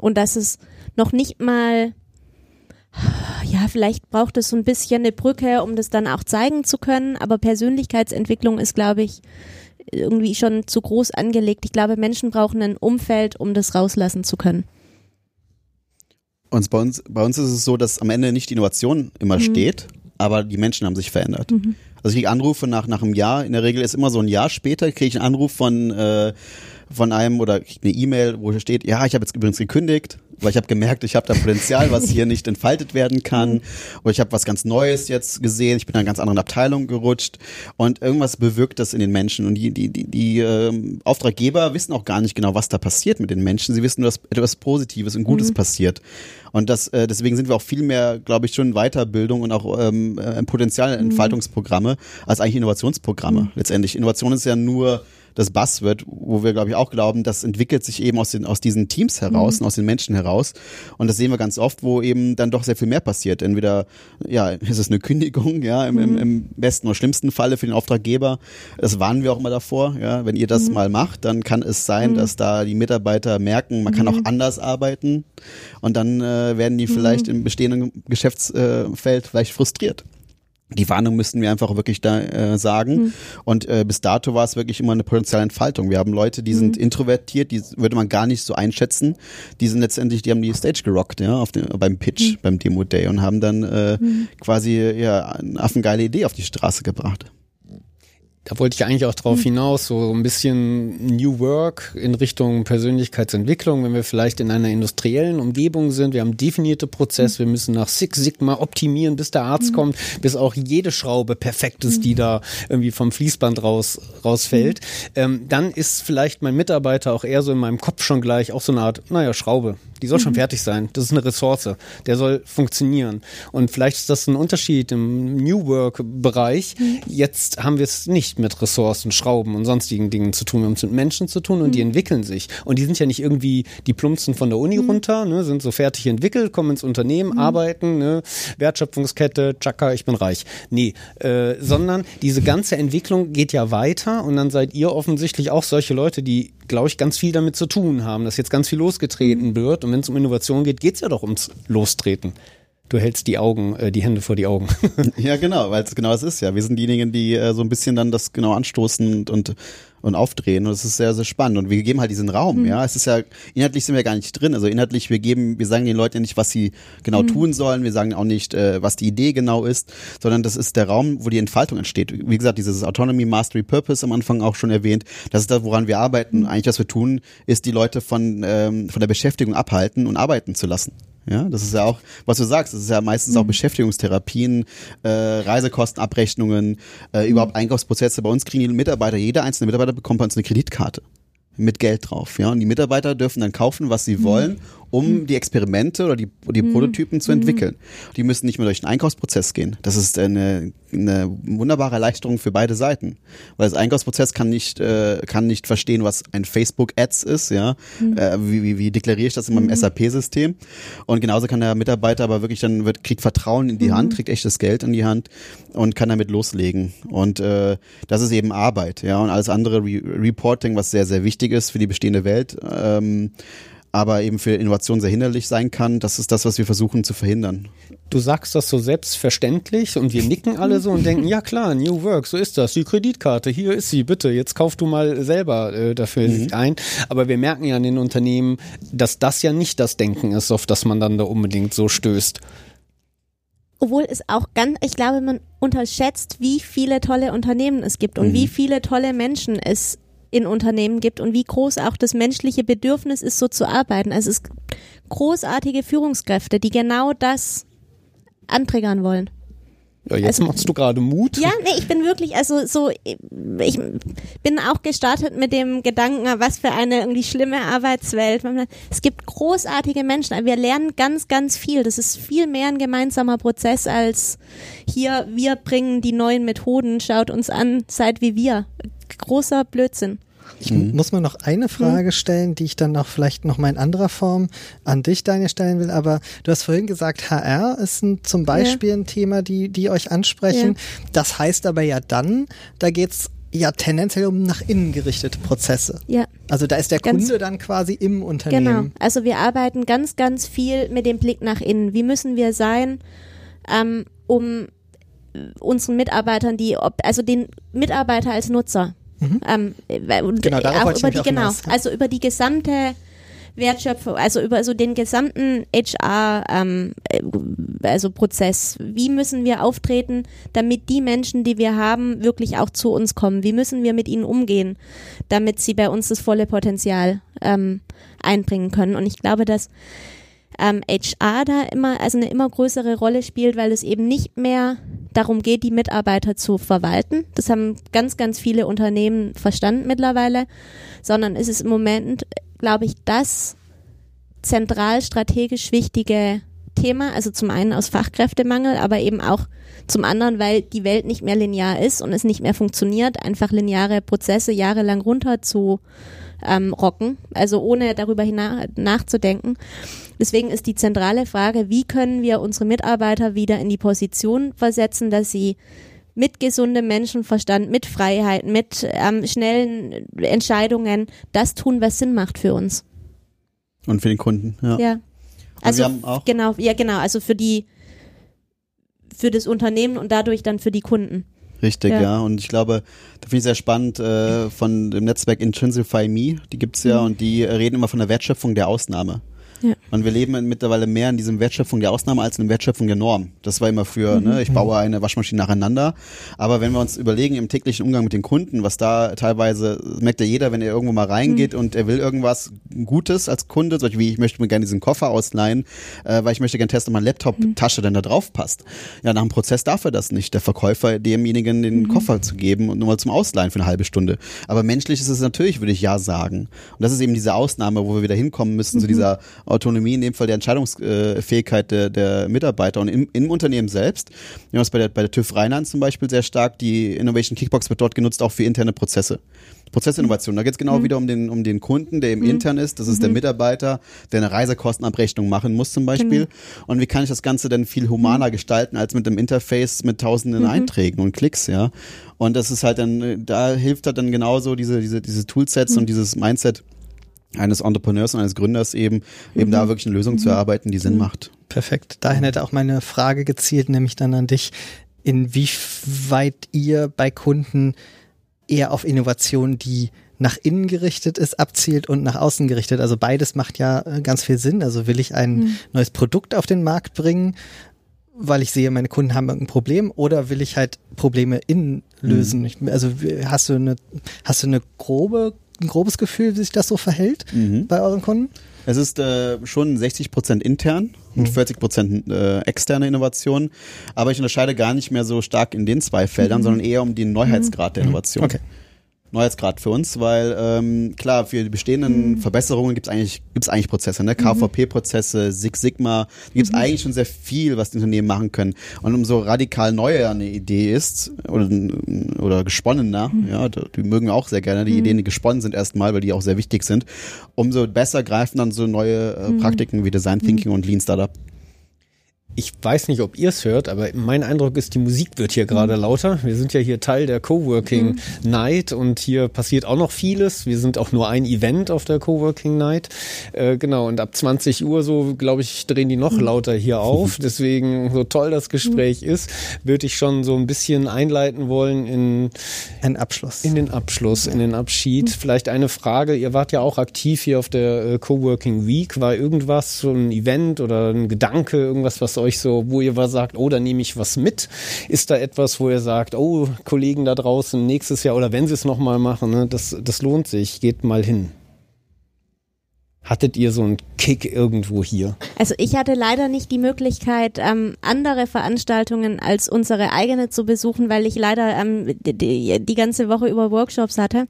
und dass es noch nicht mal, ja, vielleicht braucht es so ein bisschen eine Brücke, um das dann auch zeigen zu können, aber Persönlichkeitsentwicklung ist, glaube ich, irgendwie schon zu groß angelegt. Ich glaube, Menschen brauchen ein Umfeld, um das rauslassen zu können. Und bei uns, bei uns ist es so, dass am Ende nicht die Innovation immer steht, aber die Menschen haben sich verändert. Also ich kriege Anrufe nach, nach einem Jahr, in der Regel ist immer so ein Jahr später, kriege ich einen Anruf von, äh, von einem oder eine E-Mail, wo steht, ja, ich habe jetzt übrigens gekündigt, weil ich habe gemerkt, ich habe da Potenzial, was hier nicht entfaltet werden kann. Oder ich habe was ganz Neues jetzt gesehen, ich bin in einer ganz anderen Abteilung gerutscht und irgendwas bewirkt das in den Menschen. Und die, die, die, die ähm, Auftraggeber wissen auch gar nicht genau, was da passiert mit den Menschen. Sie wissen nur, dass etwas Positives und Gutes passiert. Und das, äh, deswegen sind wir auch viel mehr, glaube ich, schon in Weiterbildung und auch ähm, äh, Potenzialentfaltungsprogramme als eigentlich Innovationsprogramme. Letztendlich Innovation ist ja nur das Buzzword, wo wir, glaube ich, auch glauben, das entwickelt sich eben aus, den, aus diesen Teams heraus und aus den Menschen heraus. Und das sehen wir ganz oft, wo eben dann doch sehr viel mehr passiert. Entweder, ja, ist es eine Kündigung, ja, im, im, im besten oder schlimmsten Falle für den Auftraggeber. Das warnen wir auch immer davor, ja. Wenn ihr das mal macht, dann kann es sein, dass da die Mitarbeiter merken, man kann auch anders arbeiten. Und dann äh, werden die vielleicht im bestehenden Geschäftsfeld vielleicht frustriert. Die Warnung müssten wir einfach wirklich da äh, sagen. Und äh, bis dato war es wirklich immer eine potenzielle Entfaltung. Wir haben Leute, die sind introvertiert, die würde man gar nicht so einschätzen. Die sind letztendlich, die haben die Stage gerockt, ja, auf den, beim Pitch, beim Demo Day und haben dann äh, quasi ja eine affengeile Idee auf die Straße gebracht. Da wollte ich eigentlich auch drauf Hm. hinaus, so ein bisschen New Work in Richtung Persönlichkeitsentwicklung, wenn wir vielleicht in einer industriellen Umgebung sind. Wir haben definierte Hm. Prozesse, wir müssen nach Six Sigma optimieren, bis der Arzt kommt, bis auch jede Schraube perfekt ist, Hm. die da irgendwie vom Fließband raus, rausfällt. Ähm, dann ist vielleicht mein Mitarbeiter auch eher so in meinem Kopf schon gleich auch so eine Art, naja, Schraube. Die soll schon fertig sein. Das ist eine Ressource. Der soll funktionieren. Und vielleicht ist das ein Unterschied im New Work-Bereich. Jetzt haben wir es nicht mit Ressourcen, Schrauben und sonstigen Dingen zu tun. Wir haben es mit Menschen zu tun und die entwickeln sich. Und die sind ja nicht irgendwie die Plumpsen von der Uni runter, ne, sind so fertig entwickelt, kommen ins Unternehmen, arbeiten, ne, Wertschöpfungskette, tschakka, ich bin reich. Nee, äh, sondern diese ganze Entwicklung geht ja weiter und dann seid ihr offensichtlich auch solche Leute, die, glaube ich, ganz viel damit zu tun haben, dass jetzt ganz viel losgetreten wird. Und wenn es um Innovation geht, geht es ja doch ums Lostreten. Du hältst die Augen, äh, die Hände vor die Augen. Ja, genau, weil es genau das ist ja. Wir sind diejenigen, die äh, so ein bisschen dann das genau anstoßen und, und, und aufdrehen. Und es ist sehr, sehr spannend. Und wir geben halt diesen Raum, ja. Es ist ja, inhaltlich sind wir gar nicht drin. Also inhaltlich, wir geben, wir sagen den Leuten ja nicht, was sie genau tun sollen. Wir sagen auch nicht, äh, was die Idee genau ist, sondern das ist der Raum, wo die Entfaltung entsteht. Wie gesagt, dieses Autonomy, Mastery, Purpose am Anfang auch schon erwähnt. Das ist das, woran wir arbeiten. Eigentlich, was wir tun, ist die Leute von, ähm, von der Beschäftigung abhalten und arbeiten zu lassen. Ja, das ist ja auch, was du sagst, das ist ja meistens auch Beschäftigungstherapien, äh, Reisekostenabrechnungen, äh, überhaupt Einkaufsprozesse. Bei uns kriegen die Mitarbeiter, jeder einzelne Mitarbeiter bekommt bei uns eine Kreditkarte mit Geld drauf. Ja, und die Mitarbeiter dürfen dann kaufen, was sie wollen, um die Experimente oder die, die Prototypen zu entwickeln. Die müssen nicht mehr durch den Einkaufsprozess gehen. Das ist eine, eine wunderbare Erleichterung für beide Seiten, weil das Einkaufsprozess kann nicht äh, kann nicht verstehen, was ein Facebook Ads ist. Ja, äh, wie, wie, wie deklariere ich das in meinem SAP-System? Und genauso kann der Mitarbeiter aber wirklich dann wird kriegt Vertrauen in die Hand, kriegt echtes Geld in die Hand und kann damit loslegen. Und äh, das ist eben Arbeit. Ja, und alles andere Re Reporting, was sehr sehr wichtig ist für die bestehende Welt. Ähm, aber eben für Innovation sehr hinderlich sein kann, das ist das, was wir versuchen zu verhindern. Du sagst das so selbstverständlich und wir nicken alle so und denken, ja klar, New Work, so ist das. Die Kreditkarte, hier ist sie, bitte, jetzt kauf du mal selber äh, dafür ein. Aber wir merken ja in den Unternehmen, dass das ja nicht das Denken ist, auf das man dann da unbedingt so stößt. Obwohl es auch ganz, ich glaube, man unterschätzt, wie viele tolle Unternehmen es gibt und wie viele tolle Menschen es in Unternehmen gibt und wie groß auch das menschliche Bedürfnis ist, so zu arbeiten. Also es gibt großartige Führungskräfte, die genau das anträgern wollen. Ja, jetzt Also- machst du gerade Mut. Ja, nee, ich bin wirklich, also so, ich bin auch gestartet mit dem Gedanken, was für eine irgendwie schlimme Arbeitswelt. Es gibt großartige Menschen, wir lernen ganz, ganz viel. Das ist viel mehr ein gemeinsamer Prozess als hier, wir bringen die neuen Methoden, schaut uns an, seid wie wir. Großer Blödsinn. Ich muss mal noch eine Frage stellen, die ich dann auch vielleicht noch mal in anderer Form an dich, Daniel, stellen will. Aber du hast vorhin gesagt, HR ist ein, zum Beispiel ein Thema, die, die euch ansprechen. Das heißt aber ja dann, da geht's ja tendenziell um nach innen gerichtete Prozesse. Ja. Also da ist der Ganz- Kunde dann quasi im Genau. Unternehmen. Also wir arbeiten ganz, ganz viel mit dem Blick nach innen. Wie müssen wir sein, ähm, um unseren Mitarbeitern, die, ob, also den Mitarbeiter als Nutzer, ähm, äh, Genau, darauf auch über die, genau, hinaus, also über die gesamte Wertschöpfung, also über so den gesamten HR, ähm, äh, also Prozess. Wie müssen wir auftreten, damit die Menschen, die wir haben, wirklich auch zu uns kommen? Wie müssen wir mit ihnen umgehen, damit sie bei uns das volle Potenzial ähm, einbringen können? Und ich glaube, dass ähm, HR da immer, also eine immer größere Rolle spielt, weil es eben nicht mehr darum geht, die Mitarbeiter zu verwalten. Das haben ganz, ganz viele Unternehmen verstanden mittlerweile, sondern es ist im Moment, glaube ich, das zentral strategisch wichtige Thema. Also zum einen aus Fachkräftemangel, aber eben auch zum anderen, weil die Welt nicht mehr linear ist und es nicht mehr funktioniert, einfach lineare Prozesse jahrelang runter zu ähm, rocken, also ohne darüber nachzudenken. Deswegen ist die zentrale Frage, wie können wir unsere Mitarbeiter wieder in die Position versetzen, dass sie mit gesundem Menschenverstand, mit Freiheit, mit ähm, schnellen Entscheidungen das tun, was Sinn macht für uns. Und für den Kunden, ja. Ja. Also genau, ja genau, also für die für das Unternehmen und dadurch dann für die Kunden. Richtig, ja. Ja. Und ich glaube, da finde ich sehr spannend äh, von dem Netzwerk Intrinsify Me, die gibt's ja Mhm. und die reden immer von der Wertschöpfung der Ausnahme. Ja. Und wir leben mittlerweile mehr in diesem Wertschöpfung der Ausnahme als in der Wertschöpfung der Norm. Das war immer früher, ne? ich baue eine Waschmaschine nacheinander. Aber wenn wir uns überlegen im täglichen Umgang mit den Kunden, was da teilweise, merkt ja jeder, wenn er irgendwo mal reingeht und er will irgendwas Gutes als Kunde, Beispiel wie ich möchte mir gerne diesen Koffer ausleihen, äh, weil ich möchte gerne testen, ob meine Laptop-Tasche denn da drauf passt. Ja, nach dem Prozess darf er das nicht, der Verkäufer demjenigen den Koffer zu geben und nur mal zum Ausleihen für eine halbe Stunde. Aber menschlich ist es natürlich, würde ich ja sagen. Und das ist eben diese Ausnahme, wo wir wieder hinkommen müssen zu dieser Autonomie, in dem Fall der Entscheidungsfähigkeit der, der Mitarbeiter und im, im Unternehmen selbst. Wir haben das bei der, bei der TÜV Rheinland zum Beispiel sehr stark. Die Innovation Kickbox wird dort genutzt auch für interne Prozesse. Prozessinnovation. Da geht es genau wieder um den, um den Kunden, der eben intern ist. Das ist der Mitarbeiter, der eine Reisekostenabrechnung machen muss zum Beispiel. Und wie kann ich das Ganze denn viel humaner gestalten als mit einem Interface mit tausenden Einträgen und Klicks, ja? Und das ist halt dann, äh, da hilft halt dann genauso diese, diese, diese Toolsets und dieses Mindset eines Entrepreneurs und eines Gründers eben, eben da wirklich eine Lösung zu erarbeiten, die Sinn macht. Perfekt. Dahin hätte auch meine Frage gezielt, nämlich dann an dich, inwieweit ihr bei Kunden eher auf Innovation, die nach innen gerichtet ist, abzielt und nach außen gerichtet. Also beides macht ja äh, ganz viel Sinn. Also will ich ein neues Produkt auf den Markt bringen, weil ich sehe, meine Kunden haben irgendein Problem, oder will ich halt Probleme innen lösen? Ich, also hast du eine, hast du eine grobe, ein grobes Gefühl, wie sich das so verhält bei euren Kunden? Es ist äh, schon 60 Prozent intern und 40 Prozent äh, externe Innovation. Aber ich unterscheide gar nicht mehr so stark in den zwei Feldern, sondern eher um den Neuheitsgrad der Innovation. Okay. Neuheitsgrad für uns, weil ähm, klar, für die bestehenden Verbesserungen gibt es eigentlich, gibt's eigentlich Prozesse, ne? KVP-Prozesse, Six Sigma, da gibt es eigentlich schon sehr viel, was die Unternehmen machen können. Und umso radikal neuer eine Idee ist oder, oder gesponnener, ja, da- die mögen wir auch sehr gerne, die Ideen, die gesponnen sind erstmal, weil die auch sehr wichtig sind, umso besser greifen dann so neue äh, Praktiken wie Design Thinking und Lean Startup. Ich weiß nicht, ob ihr es hört, aber mein Eindruck ist, die Musik wird hier gerade lauter. Wir sind ja hier Teil der Coworking Night und hier passiert auch noch vieles. Wir sind auch nur ein Event auf der Coworking Night. Äh, genau, und ab 20 Uhr so, glaube ich, drehen die noch lauter hier auf. Deswegen, so toll das Gespräch ist, würde ich schon so ein bisschen einleiten wollen in Ein Abschluss. in den Abschluss, in den Abschied. Vielleicht eine Frage. Ihr wart ja auch aktiv hier auf der äh, Coworking Week. War irgendwas, so ein Event oder ein Gedanke, irgendwas, was euch so, wo ihr was sagt, oh, da nehme ich was mit? Ist da etwas, wo ihr sagt, oh, Kollegen da draußen, nächstes Jahr oder wenn sie es nochmal machen, ne, das, das lohnt sich, geht mal hin. Hattet ihr so einen Kick irgendwo hier? Also ich hatte leider nicht die Möglichkeit, ähm, andere Veranstaltungen als unsere eigene zu besuchen, weil ich leider ähm, die, die, die ganze Woche über Workshops hatte.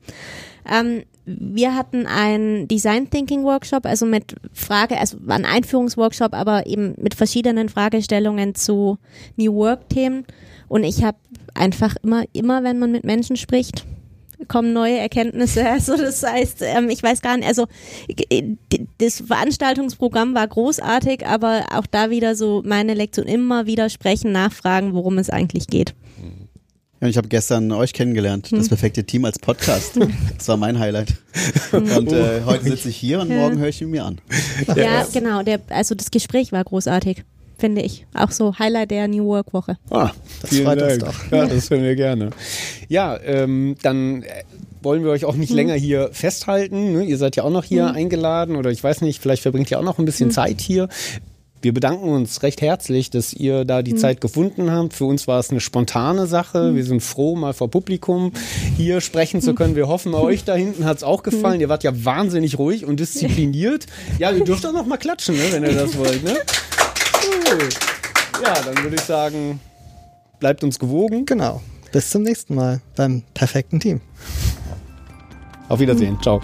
Ähm, wir hatten einen Design Thinking Workshop, also mit Frage, also war ein Einführungsworkshop, aber eben mit verschiedenen Fragestellungen zu New Work Themen. Und ich habe einfach immer, immer, wenn man mit Menschen spricht, kommen neue Erkenntnisse. Also das heißt, ähm, ich weiß gar nicht, also äh, das Veranstaltungsprogramm war großartig, aber auch da wieder so meine Lektion immer wieder sprechen, nachfragen, worum es eigentlich geht. Ja, und ich habe gestern euch kennengelernt, das perfekte Team als Podcast. Das war mein Highlight. Und äh, heute sitze ich hier und morgen höre ich ihn mir an. Ja, genau, der, also das Gespräch war großartig, finde ich. Auch so Highlight der New Work Woche. Ah, Das vielen freut uns Dank. doch. Ja, das hören wir gerne. Ja, ähm, dann äh, wollen wir euch auch nicht länger hier festhalten. Ne? Ihr seid ja auch noch hier eingeladen oder ich weiß nicht, vielleicht verbringt ihr auch noch ein bisschen Zeit hier. Wir bedanken uns recht herzlich, dass ihr da die Zeit gefunden habt. Für uns war es eine spontane Sache. Wir sind froh, mal vor Publikum hier sprechen zu können. Wir hoffen, euch da hinten hat es auch gefallen. Ihr wart ja wahnsinnig ruhig und diszipliniert. Ja, ihr dürft auch noch mal klatschen, ne, wenn ihr das wollt. Ne? Ja, dann würde ich sagen, bleibt uns gewogen. Genau. Bis zum nächsten Mal beim perfekten Team. Auf Wiedersehen. Ciao.